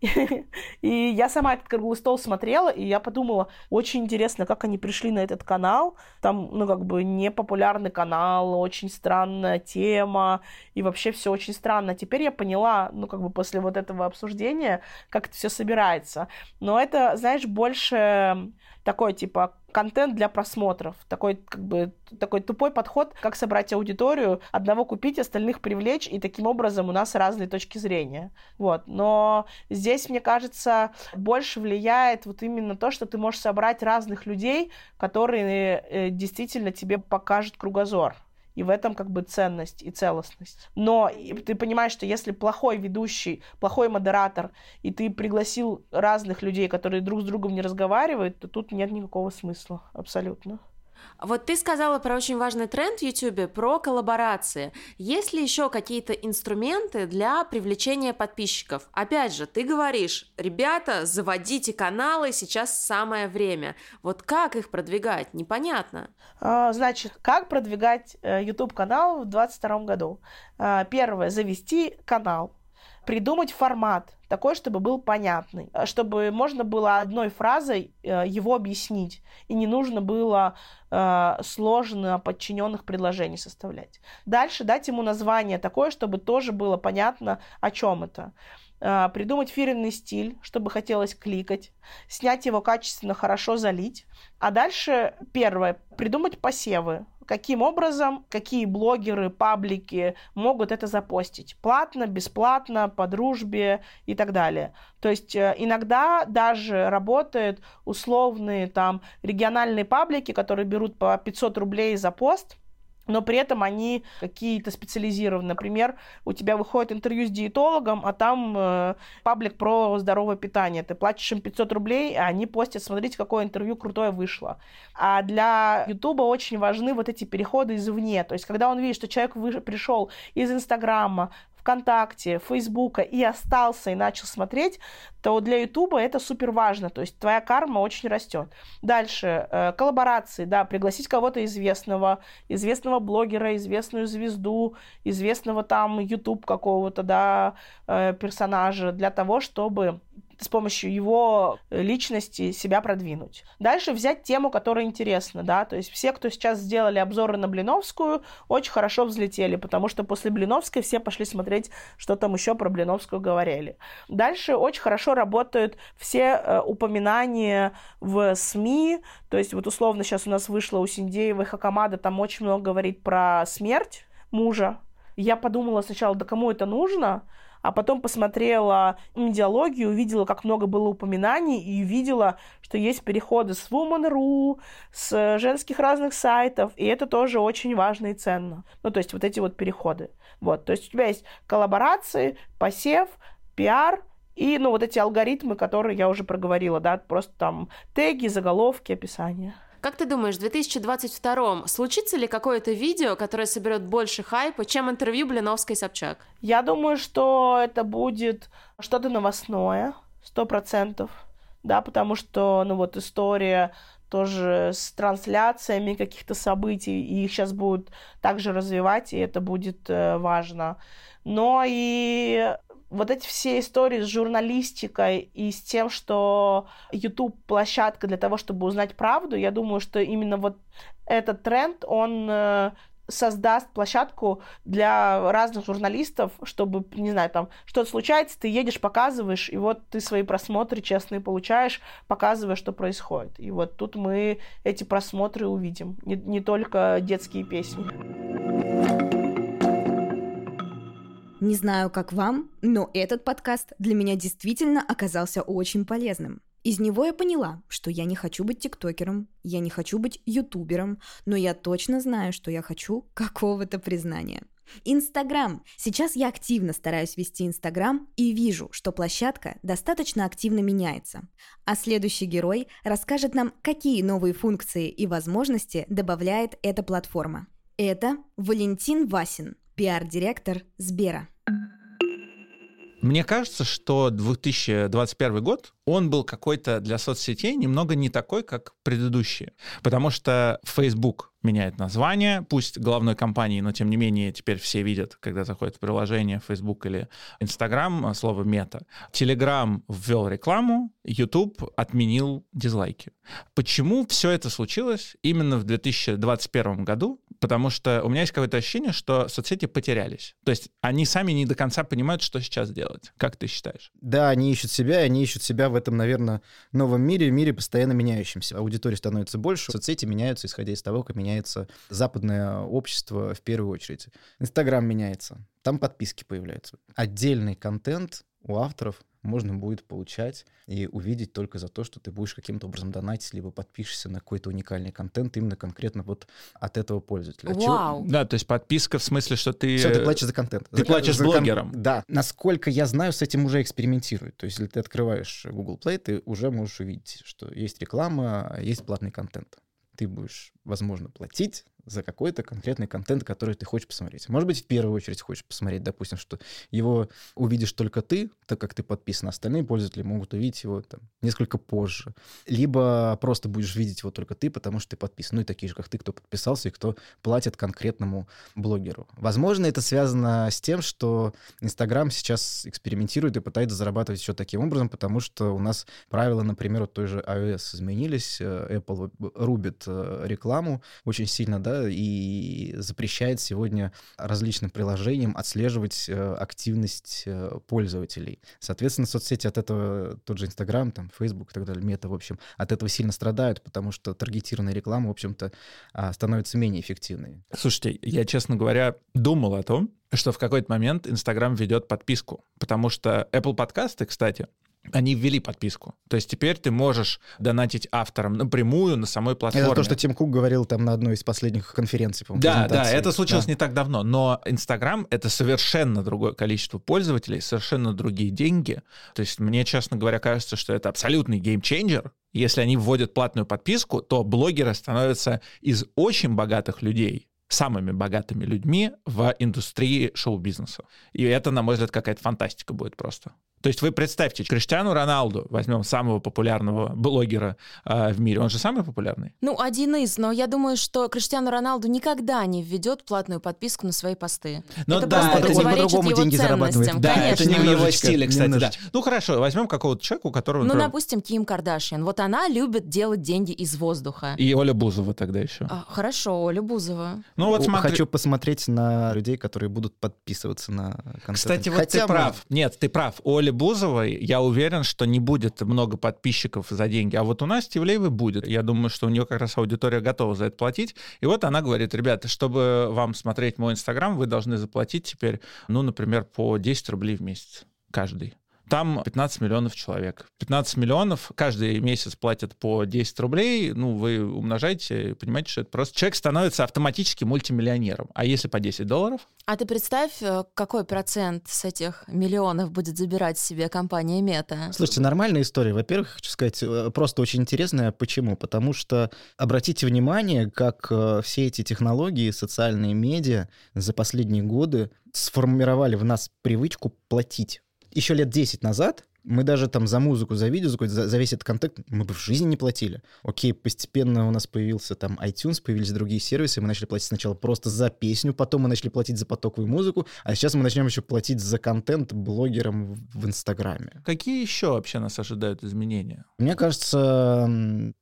[laughs] И я сама этот круглый стол смотрела, и я подумала, очень интересно, как они пришли на этот канал. Там, ну, как бы, непопулярный канал, очень странная тема, и вообще все очень странно. Теперь я поняла, ну, как бы, после вот этого обсуждения, как это все собирается. Но это, знаешь, больше такой, типа, контент для просмотров. Такой, как бы, такой тупой подход, как собрать аудиторию, одного купить, остальных привлечь, и таким образом у нас разные точки зрения. Вот. Но здесь, мне кажется, больше влияет вот именно то, что ты можешь собрать разных людей, которые э, действительно тебе покажут кругозор. И в этом как бы ценность и целостность. Но ты понимаешь, что если плохой ведущий, плохой модератор, и ты пригласил разных людей, которые друг с другом не разговаривают, то тут нет никакого смысла абсолютно. Вот ты сказала про очень важный тренд в YouTube, про коллаборации. Есть ли еще какие-то инструменты для привлечения подписчиков? Опять же, ты говоришь, ребята, заводите каналы, сейчас самое время. Вот как их продвигать? Непонятно. А, значит, как продвигать э, YouTube канал в 2022 году? А, первое, завести канал придумать формат такой, чтобы был понятный, э, чтобы можно было одной фразой э, его объяснить, и не нужно было э, сложно подчиненных предложений составлять. Дальше дать ему название такое, чтобы тоже было понятно, о чем это придумать фирменный стиль, чтобы хотелось кликать, снять его качественно, хорошо залить. А дальше первое, придумать посевы, каким образом, какие блогеры, паблики могут это запостить. Платно, бесплатно, по дружбе и так далее. То есть э, иногда даже работают условные там региональные паблики, которые берут по 500 рублей за пост – но при этом они какие-то специализированные. Например, у тебя выходит интервью с диетологом, а там э, паблик про здоровое питание. Ты платишь им 500 рублей, а они постят, смотрите, какое интервью крутое вышло. А для Ютуба очень важны вот эти переходы извне. То есть, когда он видит, что человек пришел из Инстаграма, ВКонтакте, Фейсбука и остался и начал смотреть, то для Ютуба это супер важно. То есть твоя карма очень растет. Дальше, э, коллаборации, да, пригласить кого-то известного, известного блогера, известную звезду, известного там YouTube какого-то, да, э, персонажа для того, чтобы с помощью его личности себя продвинуть. Дальше взять тему, которая интересна, да, то есть все, кто сейчас сделали обзоры на Блиновскую, очень хорошо взлетели, потому что после Блиновской все пошли смотреть, что там еще про Блиновскую говорили. Дальше очень хорошо работают все э, упоминания в СМИ, то есть вот условно сейчас у нас вышло у Синдеевой Хакамада, там очень много говорит про смерть мужа. Я подумала сначала, да кому это нужно? А потом посмотрела медиалогию, увидела, как много было упоминаний, и увидела, что есть переходы с Woman.ru, с женских разных сайтов, и это тоже очень важно и ценно. Ну, то есть вот эти вот переходы. Вот, то есть у тебя есть коллаборации, посев, пиар И, ну, вот эти алгоритмы, которые я уже проговорила, да, просто там теги, заголовки, описание. Как ты думаешь, в 2022 случится ли какое-то видео, которое соберет больше хайпа, чем интервью Блиновской Собчак? Я думаю, что это будет что-то новостное, сто процентов, да, потому что, ну, вот история тоже с трансляциями каких-то событий, и их сейчас будут также развивать, и это будет э, важно. Но и вот эти все истории с журналистикой и с тем, что YouTube площадка для того, чтобы узнать правду, я думаю, что именно вот этот тренд, он э, создаст площадку для разных журналистов, чтобы, не знаю, там что-то случается, ты едешь, показываешь, и вот ты свои просмотры честные получаешь, показывая, что происходит. И вот тут мы эти просмотры увидим, не, не только детские песни. Не знаю, как вам, но этот подкаст для меня действительно оказался очень полезным. Из него я поняла, что я не хочу быть тиктокером, я не хочу быть ютубером, но я точно знаю, что я хочу какого-то признания. Инстаграм. Сейчас я активно стараюсь вести Инстаграм и вижу, что площадка достаточно активно меняется. А следующий герой расскажет нам, какие новые функции и возможности добавляет эта платформа. Это Валентин Васин, пиар-директор Сбера. Мне кажется, что 2021 год, он был какой-то для соцсетей немного не такой, как предыдущие. Потому что Facebook меняет название, пусть головной компании, но тем не менее теперь все видят, когда заходят в приложение Facebook или Instagram, слово мета. Telegram ввел рекламу, YouTube отменил дизлайки. Почему все это случилось именно в 2021 году? Потому что у меня есть какое-то ощущение, что соцсети потерялись. То есть они сами не до конца понимают, что сейчас делать. Как ты считаешь? Да, они ищут себя, и они ищут себя в этом, наверное, новом мире, мире постоянно меняющемся. Аудитория становится больше, соцсети меняются, исходя из того, как меняется западное общество в первую очередь. Инстаграм меняется, там подписки появляются. Отдельный контент у авторов можно будет получать и увидеть только за то, что ты будешь каким-то образом донатить, либо подпишешься на какой-то уникальный контент именно конкретно вот от этого пользователя. Вау! Да, то есть подписка в смысле, что ты... Все, ты платишь за контент. Ты За- платишь за кон- блогерам. Да. Насколько я знаю, с этим уже экспериментируют. То есть, если ты открываешь Google Play, ты уже можешь увидеть, что есть реклама, а есть платный контент. Ты будешь, возможно, платить за какой-то конкретный контент, который ты хочешь посмотреть. Может быть, в первую очередь хочешь посмотреть, допустим, что его увидишь только ты, так как ты подписан, остальные пользователи могут увидеть его там несколько позже. Либо просто будешь видеть его только ты, потому что ты подписан. Ну и такие же, как ты, кто подписался и кто платит конкретному блогеру. Возможно, это связано с тем, что Инстаграм сейчас экспериментирует и пытается зарабатывать еще таким образом, потому что у нас правила, например, вот той же iOS изменились, э, Apple рубит э, рекламу очень сильно, да, и запрещает сегодня различным приложениям отслеживать э, активность э, пользователей. Соответственно, соцсети от этого, тот же Инстаграм, там, Facebook и так далее, мета, в общем, от этого сильно страдают, потому что таргетированная реклама, в общем-то, а, становится менее эффективной. Слушайте, я, честно говоря, думал о том, что в какой-то момент Инстаграм введет подписку. Потому что Apple подкасты, кстати, они ввели подписку. То есть теперь ты можешь донатить авторам напрямую на самой платформе. Это то, что Тим Кук говорил там на одной из последних конференций, по-моему, Да, да, это случилось Да. не так давно, но Инстаграм — это совершенно другое количество пользователей, совершенно другие деньги. То есть мне, честно говоря, кажется, что это абсолютный game changer. Если они вводят платную подписку, то блогеры становятся из очень богатых людей самыми богатыми людьми в индустрии шоу-бизнеса. И это, на мой взгляд, какая-то фантастика будет просто. То есть вы представьте, Криштиану Роналду, возьмем самого популярного блогера э, в мире, он же самый популярный? Ну, один из, но я думаю, что Криштиану Роналду никогда не введет платную подписку на свои посты. Ну это да, просто это не противоречит по-другому его деньги зарабатывает. ценностям. Да, Конечно. это не в его стиле, кстати, да. Ну хорошо, возьмем какого-то человека, у которого, Ну, например, допустим, Ким Кардашьян. Вот она любит делать деньги из воздуха. и Оля Бузова тогда еще. А, хорошо, Оля Бузова. Ну вот О, смотри. Хочу посмотреть на людей, которые будут подписываться на контент. Кстати, вот Хотя ты прав. Нет, ты прав. У Оли Бузовой, я уверен, что не будет много подписчиков за деньги. А вот у нас Тивлеевой будет. Я думаю, что у нее как раз аудитория готова за это платить. И вот она говорит, ребята, чтобы вам смотреть мой Инстаграм, вы должны заплатить теперь, ну, например, по 10 рублей в месяц каждый. Там 15 миллионов человек. 15 миллионов каждый месяц платят по 10 рублей. Ну, вы умножаете, понимаете, что это просто человек становится автоматически мультимиллионером. А если по 10 долларов? А ты представь, э, какой процент с этих миллионов будет забирать себе компания Мета? Слушайте, нормальная история. Во-первых, хочу сказать, э, просто очень интересная. Почему? Потому что обратите внимание, как э, все эти технологии, социальные медиа за последние годы сформировали в нас привычку платить. Еще лет 10 назад мы даже там за музыку, за видео, за, за весь этот контент мы бы в жизни не платили. Окей, постепенно у нас появился там iTunes, появились другие сервисы, мы начали платить сначала просто за песню, потом мы начали платить за потоковую музыку, а сейчас мы начнем еще платить за контент блогерам в Инстаграме. Какие еще вообще нас ожидают изменения? Мне кажется,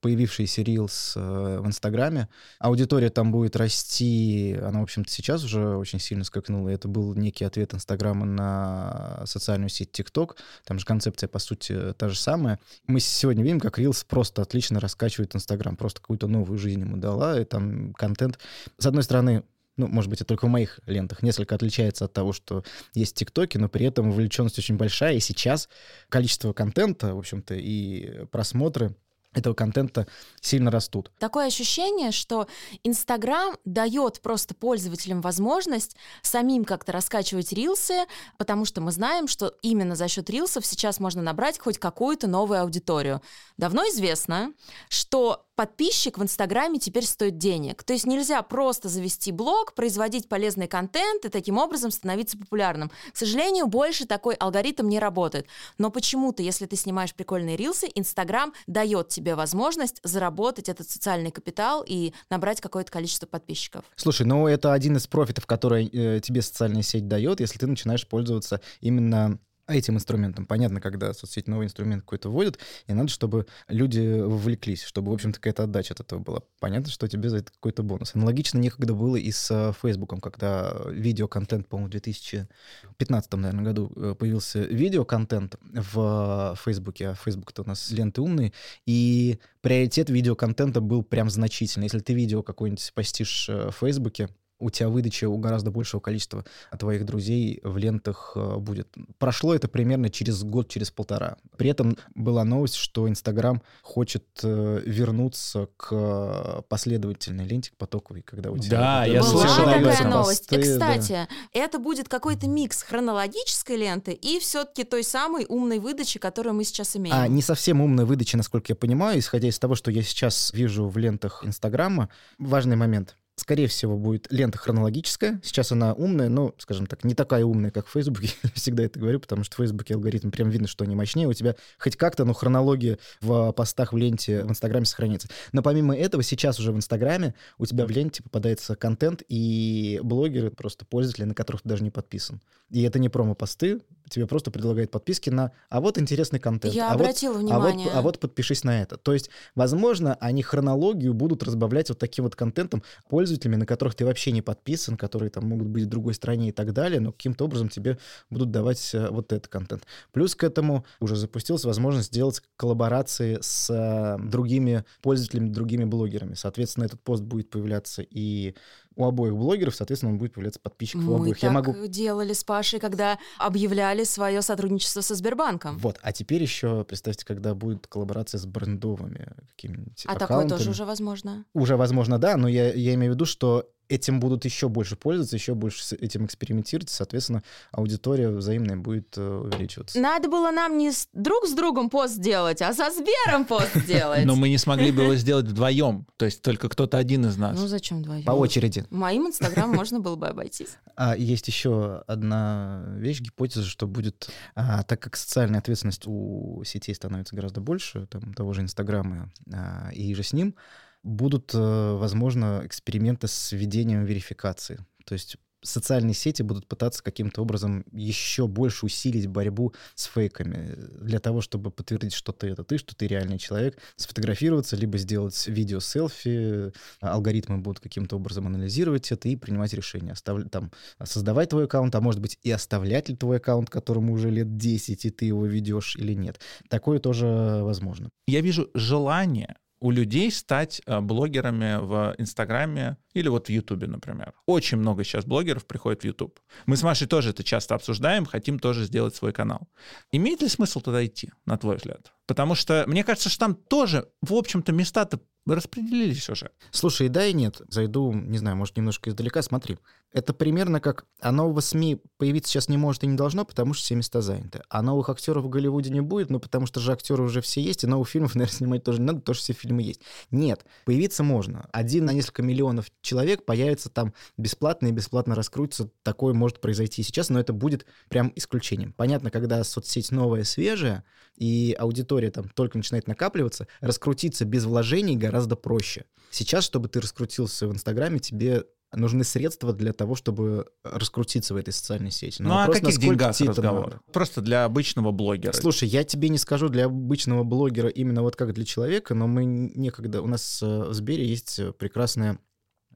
появившийся Reels э, в Инстаграме, аудитория там будет расти, она, в общем-то, сейчас уже очень сильно скакнула, это был некий ответ Инстаграма на социальную сеть TikTok, там же концепт концепция, по сути, та же самая. Мы сегодня видим, как Reels просто отлично раскачивает Инстаграм, просто какую-то новую жизнь ему дала, и там контент, с одной стороны, ну, может быть, это только в моих лентах, несколько отличается от того, что есть ТикТоки, но при этом вовлеченность очень большая, и сейчас количество контента, в общем-то, и просмотры этого контента сильно растут. Такое ощущение, что Инстаграм дает просто пользователям возможность самим как-то раскачивать рилсы, потому что мы знаем, что именно за счет рилсов сейчас можно набрать хоть какую-то новую аудиторию. Давно известно, что подписчик в Инстаграме теперь стоит денег. То есть нельзя просто завести блог, производить полезный контент и таким образом становиться популярным. К сожалению, больше такой алгоритм не работает. Но почему-то, если ты снимаешь прикольные рилсы, Инстаграм дает тебе возможность заработать этот социальный капитал и набрать какое-то количество подписчиков. Слушай, ну это один из профитов, который э, тебе социальная сеть дает, если ты начинаешь пользоваться именно этим инструментом. Понятно, когда соцсеть новый инструмент какой-то вводят, и надо, чтобы люди вовлеклись, чтобы, в общем-то, какая-то отдача от этого была. Понятно, что тебе за это какой-то бонус. Аналогично некогда было и с Фейсбуком, когда видеоконтент, по-моему, в 2015, наверное, году э, появился видеоконтент в Фейсбуке, а Фейсбук-то у нас ленты умные, и приоритет видеоконтента был прям значительный. Если ты видео какое-нибудь постишь э, в Фейсбуке, у тебя выдача у гораздо большего количества твоих друзей в лентах э, будет. Прошло это примерно через год, через полтора. При этом была новость, что Инстаграм хочет э, вернуться к последовательной ленте, к потоковой, когда у тебя... Да, я слышал об этом. новость. Посты, и, кстати, это будет какой-то микс хронологической ленты и все-таки той самой умной выдачи, которую мы сейчас имеем. А не совсем умная выдача, насколько я понимаю, исходя из того, что я сейчас вижу в лентах Инстаграма. Важный момент. Скорее всего, будет лента хронологическая. Сейчас она умная, но, скажем так, не такая умная, как в Фейсбуке. [laughs] Я всегда это говорю, потому что в Фейсбуке алгоритм прям видно, что они мощнее. У тебя хоть как-то, но хронология в постах в ленте в Инстаграме сохранится. Но помимо этого, сейчас уже в Инстаграме у тебя в ленте попадается контент и блогеры, просто пользователи, на которых ты даже не подписан. И это не промо-посты, тебе просто предлагают подписки на «а вот интересный контент». Я а обратила вот, внимание. А вот, а вот подпишись на это. То есть, возможно, они хронологию будут разбавлять вот таким вот контентом пользователями, на которых ты вообще не подписан, которые там могут быть в другой стране и так далее, но каким-то образом тебе будут давать э, вот этот контент. Плюс к этому уже запустилась возможность сделать коллаборации с э, другими пользователями, другими блогерами. Соответственно, этот пост будет появляться и у обоих блогеров, соответственно, он будет появляться подписчиков у Мы обоих. так Я могу делали с Пашей, когда объявляли свое сотрудничество со Сбербанком. Вот, а теперь еще представьте, когда будет коллаборация с брендовыми какими-нибудь А такое аккаунтами. тоже уже возможно. Уже, возможно, да, но я, я имею в виду, что этим будут еще больше пользоваться, еще больше с этим экспериментировать, соответственно, аудитория взаимная будет э, увеличиваться. Надо было нам не с- друг с другом пост делать, а со Сбером пост [laughs] сделать. Но мы не смогли бы его сделать вдвоем. То есть только кто-то один из нас. Ну зачем вдвоем? По очереди. Моим инстаграм [laughs] можно было бы обойтись. А есть еще одна вещь, гипотеза, что будет, а, так как социальная ответственность у сетей становится гораздо больше, там, того же Инстаграма а, и же с ним, будут, э, возможно, эксперименты с введением верификации. То есть социальные сети будут пытаться каким-то образом еще больше усилить борьбу с фейками для того, чтобы подтвердить, что ты это ты, что ты реальный человек, сфотографироваться, либо сделать видео селфи, алгоритмы будут каким-то образом анализировать это и принимать решения, оставлять там, создавать твой аккаунт, а может быть и оставлять ли твой аккаунт, которому уже лет 10, и ты его ведешь или нет. Такое тоже возможно. Я вижу желание у людей стать э, блогерами в Инстаграме или вот в Ютубе, например. Очень много сейчас блогеров приходит в Ютуб. Мы с Машей тоже это часто обсуждаем, хотим тоже сделать свой канал. Имеет ли смысл туда идти, на твой взгляд? Потому что мне кажется, что там тоже, в общем-то, места-то распределились уже. Слушай, да и нет. Зайду, не знаю, может, немножко издалека. Смотри, это примерно как, а нового СМИ появиться сейчас не может и не должно, потому что все места заняты. А новых актеров в Голливуде не будет, ну, потому что же актеры уже все есть, и новых фильмов, [laughs] наверное, снимать тоже не надо, потому что все фильмы есть. Нет, появиться можно. Один на несколько миллионов человек появится там бесплатно и бесплатно раскрутится. Такое может произойти сейчас, но это будет прям исключением. Понятно, когда соцсеть новая, свежая, и аудитория там только начинает накапливаться, раскрутиться без вложений гораздо проще. Сейчас, чтобы ты раскрутился в Инстаграме, тебе нужны средства для того, чтобы раскрутиться в этой социальной сети. Но ну, а о каких деньгах разговор? Надо? Просто для обычного блогера. Слушай, я тебе не скажу для обычного блогера именно вот как для человека, но мы некогда... У нас э, в Сбере есть прекрасная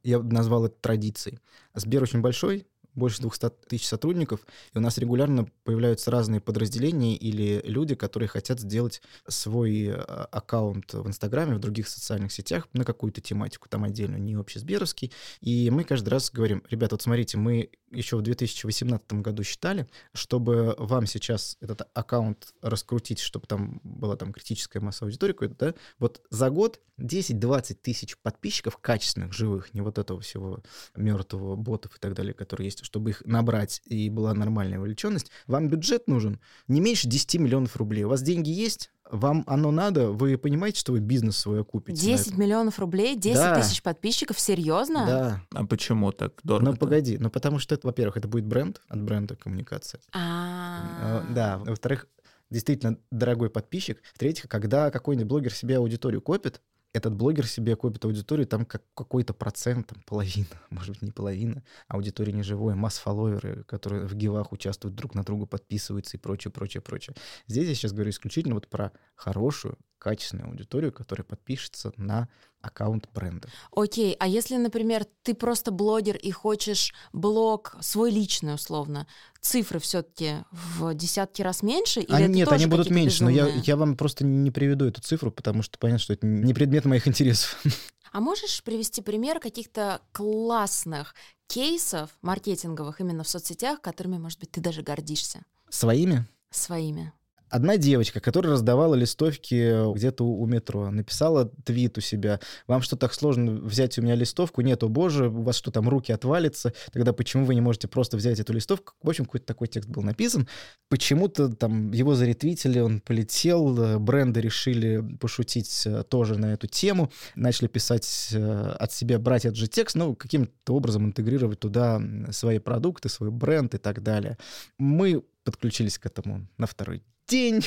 я назвал это традицией. Сбер очень большой, больше 200 тысяч сотрудников, и у нас регулярно появляются разные подразделения или люди, которые хотят сделать свой э, аккаунт в Инстаграме, в других социальных сетях на какую-то тематику, там отдельно, не общесберовский. И мы каждый раз говорим, ребята, вот смотрите, мы еще в 2018 году считали, чтобы вам сейчас этот аккаунт раскрутить, чтобы там была там критическая масса аудитории какой-то, да, вот за год 10-20 тысяч подписчиков качественных, живых, не вот этого всего мертвого ботов и так далее, которые есть, чтобы их набрать и была нормальная вовлеченность, вам бюджет нужен не меньше 10 миллионов рублей. У вас деньги есть, вам оно надо, вы понимаете, что вы бизнес свой окупите? 10 миллионов рублей, 10 да. тысяч подписчиков, серьезно? Да. А почему так дорого? Ну, погоди, ну потому что, это, во-первых, это будет бренд, от бренда коммуникация. А. Да, во-вторых, действительно дорогой подписчик. В-третьих, когда какой-нибудь блогер себе аудиторию копит, этот блогер себе копит аудиторию, там как какой-то процент, там половина, [laughs] может быть, не половина, аудитории не живой, масс-фолловеры, которые в гивах участвуют, друг на друга подписываются и прочее, прочее, прочее. Здесь я сейчас говорю исключительно вот про хорошую, качественную аудиторию, которая подпишется на аккаунт бренда. Окей, а если, например, ты просто блогер и хочешь блог свой личный, условно, цифры все-таки в десятки раз меньше? Или а это нет, они будут меньше, безумные? но я, я вам просто не приведу эту цифру, потому что понятно, что это не предмет моих интересов. [laughs] А можешь привести пример каких-то классных кейсов маркетинговых именно в соцсетях, которыми, может быть, ты даже гордишься? Своими? Своими одна девочка, которая раздавала листовки где-то у, метро, написала твит у себя. Вам что так сложно взять у меня листовку? Нет, о боже, у вас что там, руки отвалятся? Тогда почему вы не можете просто взять эту листовку? В общем, какой-то такой текст был написан. Почему-то там его заретвитили, он полетел, э, бренды решили пошутить э, тоже на эту тему, начали писать э, от себя, брать этот же текст, ну, каким-то образом интегрировать туда свои продукты, свой бренд и так далее. Мы подключились к этому на второй день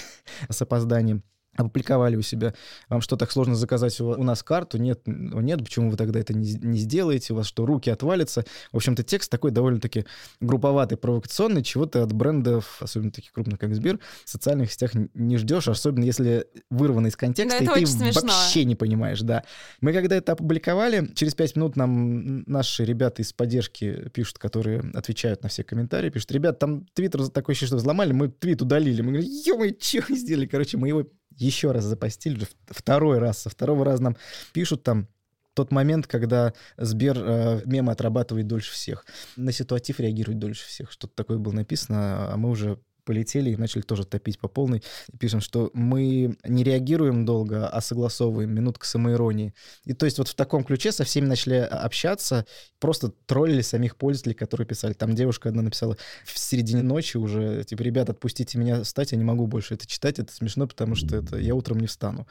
с опозданием опубликовали у себя. Вам что, так сложно заказать у, нас карту? Нет, нет, почему вы тогда это не, не сделаете? У вас что, руки отвалятся? В общем-то, текст такой довольно-таки групповатый, провокационный, чего ты от брендов, особенно таких крупных, как Сбер, в социальных сетях не ждешь, особенно если вырвано из контекста, да, и ты смешно. вообще не понимаешь, да. Мы когда это опубликовали, через пять минут нам наши ребята из поддержки пишут, которые отвечают на все комментарии, пишут, ребят, там твиттер такой еще что взломали, мы твит удалили. Мы говорим, ё-моё, что вы сделали? Короче, мы его еще раз запостили, второй раз, со второго раза нам пишут там, тот момент, когда Сбер э, мемы отрабатывает дольше всех, на ситуатив реагирует дольше всех. Что-то такое было написано, а мы уже полетели и начали тоже топить по полной. Пишем, что мы не реагируем долго, а согласовываем минутка самоиронии. И то есть вот в таком ключе со всеми начали общаться, просто троллили самих пользователей, которые писали. Там девушка одна написала в середине ночи уже, типа, ребята, отпустите меня встать, я не могу больше это читать, это смешно, потому что это я утром не встану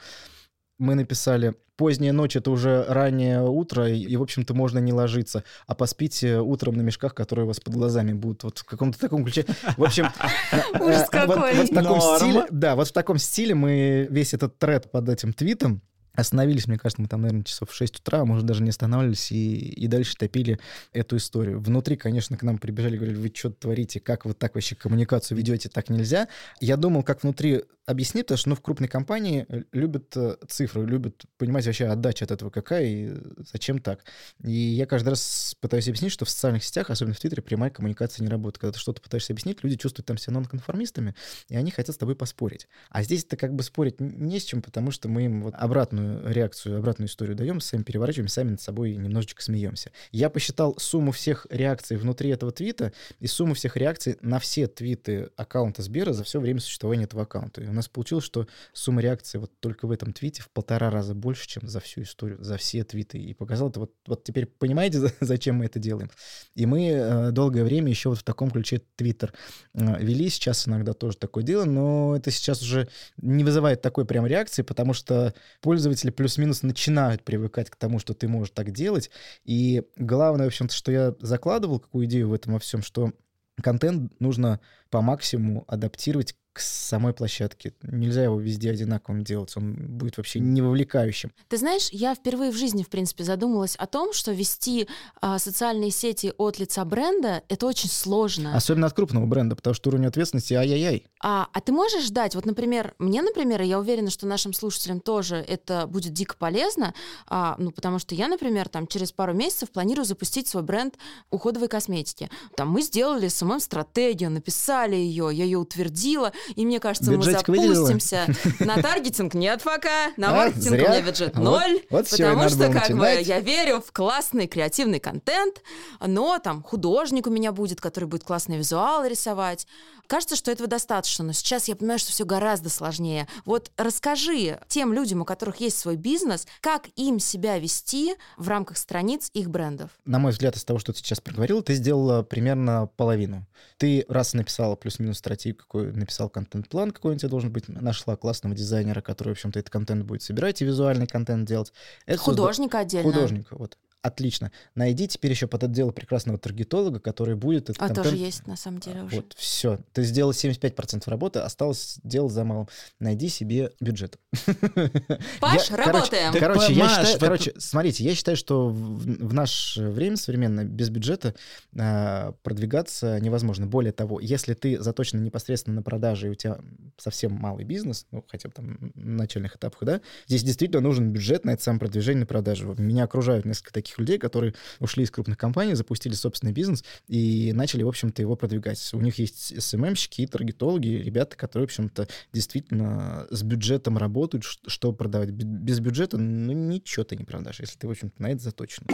мы написали поздняя ночь это уже раннее утро, и, и, в общем-то, можно не ложиться, а поспите утром на мешках, которые у вас под глазами будут. Вот в каком-то таком ключе. В общем, [laughs] э, вот в таком стиле, да, вот в таком стиле мы весь этот тред под этим твитом Остановились, мне кажется, мы там, наверное, часов в 6 утра, может, даже не останавливались, и, и дальше топили эту историю. Внутри, конечно, к нам прибежали, говорили, вы что творите, как вы так вообще коммуникацию ведете, так нельзя. Я думал, как внутри объяснить, потому что ну, в крупной компании э, любят э, цифры, любят понимать вообще отдача от этого какая и зачем так. И я каждый раз пытаюсь объяснить, что в социальных сетях, особенно в Твиттере, прямая коммуникация не работает. Когда ты что-то пытаешься объяснить, люди чувствуют там себя нонконформистами, и они хотят с тобой поспорить. А здесь это как бы спорить не с чем, потому что мы им вот обратную реакцию, обратную историю даем, сами переворачиваем, сами над собой немножечко смеемся. Я посчитал сумму всех реакций внутри этого твита и сумму всех реакций на все твиты аккаунта Сбера за все время существования этого аккаунта. И нас получилось, что сумма реакций вот только в этом твите в полтора раза больше, чем за всю историю, за все твиты. И показал это вот, вот теперь понимаете, [laughs] зачем мы это делаем. И мы э, долгое время еще вот в таком ключе Твиттер э, вели. Сейчас иногда тоже такое дело, но это сейчас уже не вызывает такой прям реакции, потому что пользователи плюс-минус начинают привыкать к тому, что ты можешь так делать. И главное, в общем-то, что я закладывал, какую идею в этом во всем, что контент нужно по максимуму адаптировать к самой площадке. Нельзя его везде одинаковым делать, он будет вообще не вовлекающим. Ты знаешь, я впервые в жизни, в принципе, задумалась о том, что вести а, социальные сети от лица бренда — это очень сложно. Особенно от крупного бренда, потому что уровень ответственности ай-яй-яй. А, а ты можешь ждать, вот, например, мне, например, я уверена, что нашим слушателям тоже это будет дико полезно, а, ну, потому что я, например, там через пару месяцев планирую запустить свой бренд уходовой косметики. Там мы сделали СММ-стратегию, написали ее, я ее утвердила, и мне кажется, Бюджетик мы выделила? запустимся. [laughs] На таргетинг нет пока, на А, маркетинг у меня бюджет ноль, вот потому что как бы я верю в классный креативный контент, но там художник у меня будет, который будет классный визуал рисовать. Кажется, что этого достаточно, но сейчас я понимаю, что все гораздо сложнее. Вот расскажи тем людям, у которых есть свой бизнес, как им себя вести в рамках страниц их брендов. На мой взгляд, из того, что ты сейчас проговорил, ты сделала примерно половину. Ты раз написала плюс-минус стратегию, какой написал контент-план, какой у тебя должен быть, нашла классного дизайнера, который, в общем-то, этот контент будет собирать и визуальный контент делать. Это Художника отдельно. Художника, вот. Отлично. Найди теперь еще под это дело прекрасного таргетолога, который будет этот А контент... тоже есть, на самом деле, уже. Вот, все. Ты сделал 75% работы, осталось дело за малым. Найди себе бюджет. [laughs] Паш, Я- работаем. Так, Короче, я считаю, короче, смотрите, я считаю, что в, в наше время современное без бюджета а, продвигаться невозможно. Более того, если ты заточен непосредственно на продажи, и у тебя совсем малый бизнес, ну, хотя бы там на начальных этапах, да, здесь действительно нужен бюджет на это самое продвижение на продажи. Меня окружают несколько таких людей, которые ушли из крупных компаний, запустили собственный бизнес и начали, в общем-то, его продвигать. У них есть СММщики и таргетологи, ребята, которые, в общем-то, действительно с бюджетом работают, что продавать. Без бюджета, ну, ничего ты не продашь, если ты, в общем-то, на это заточен.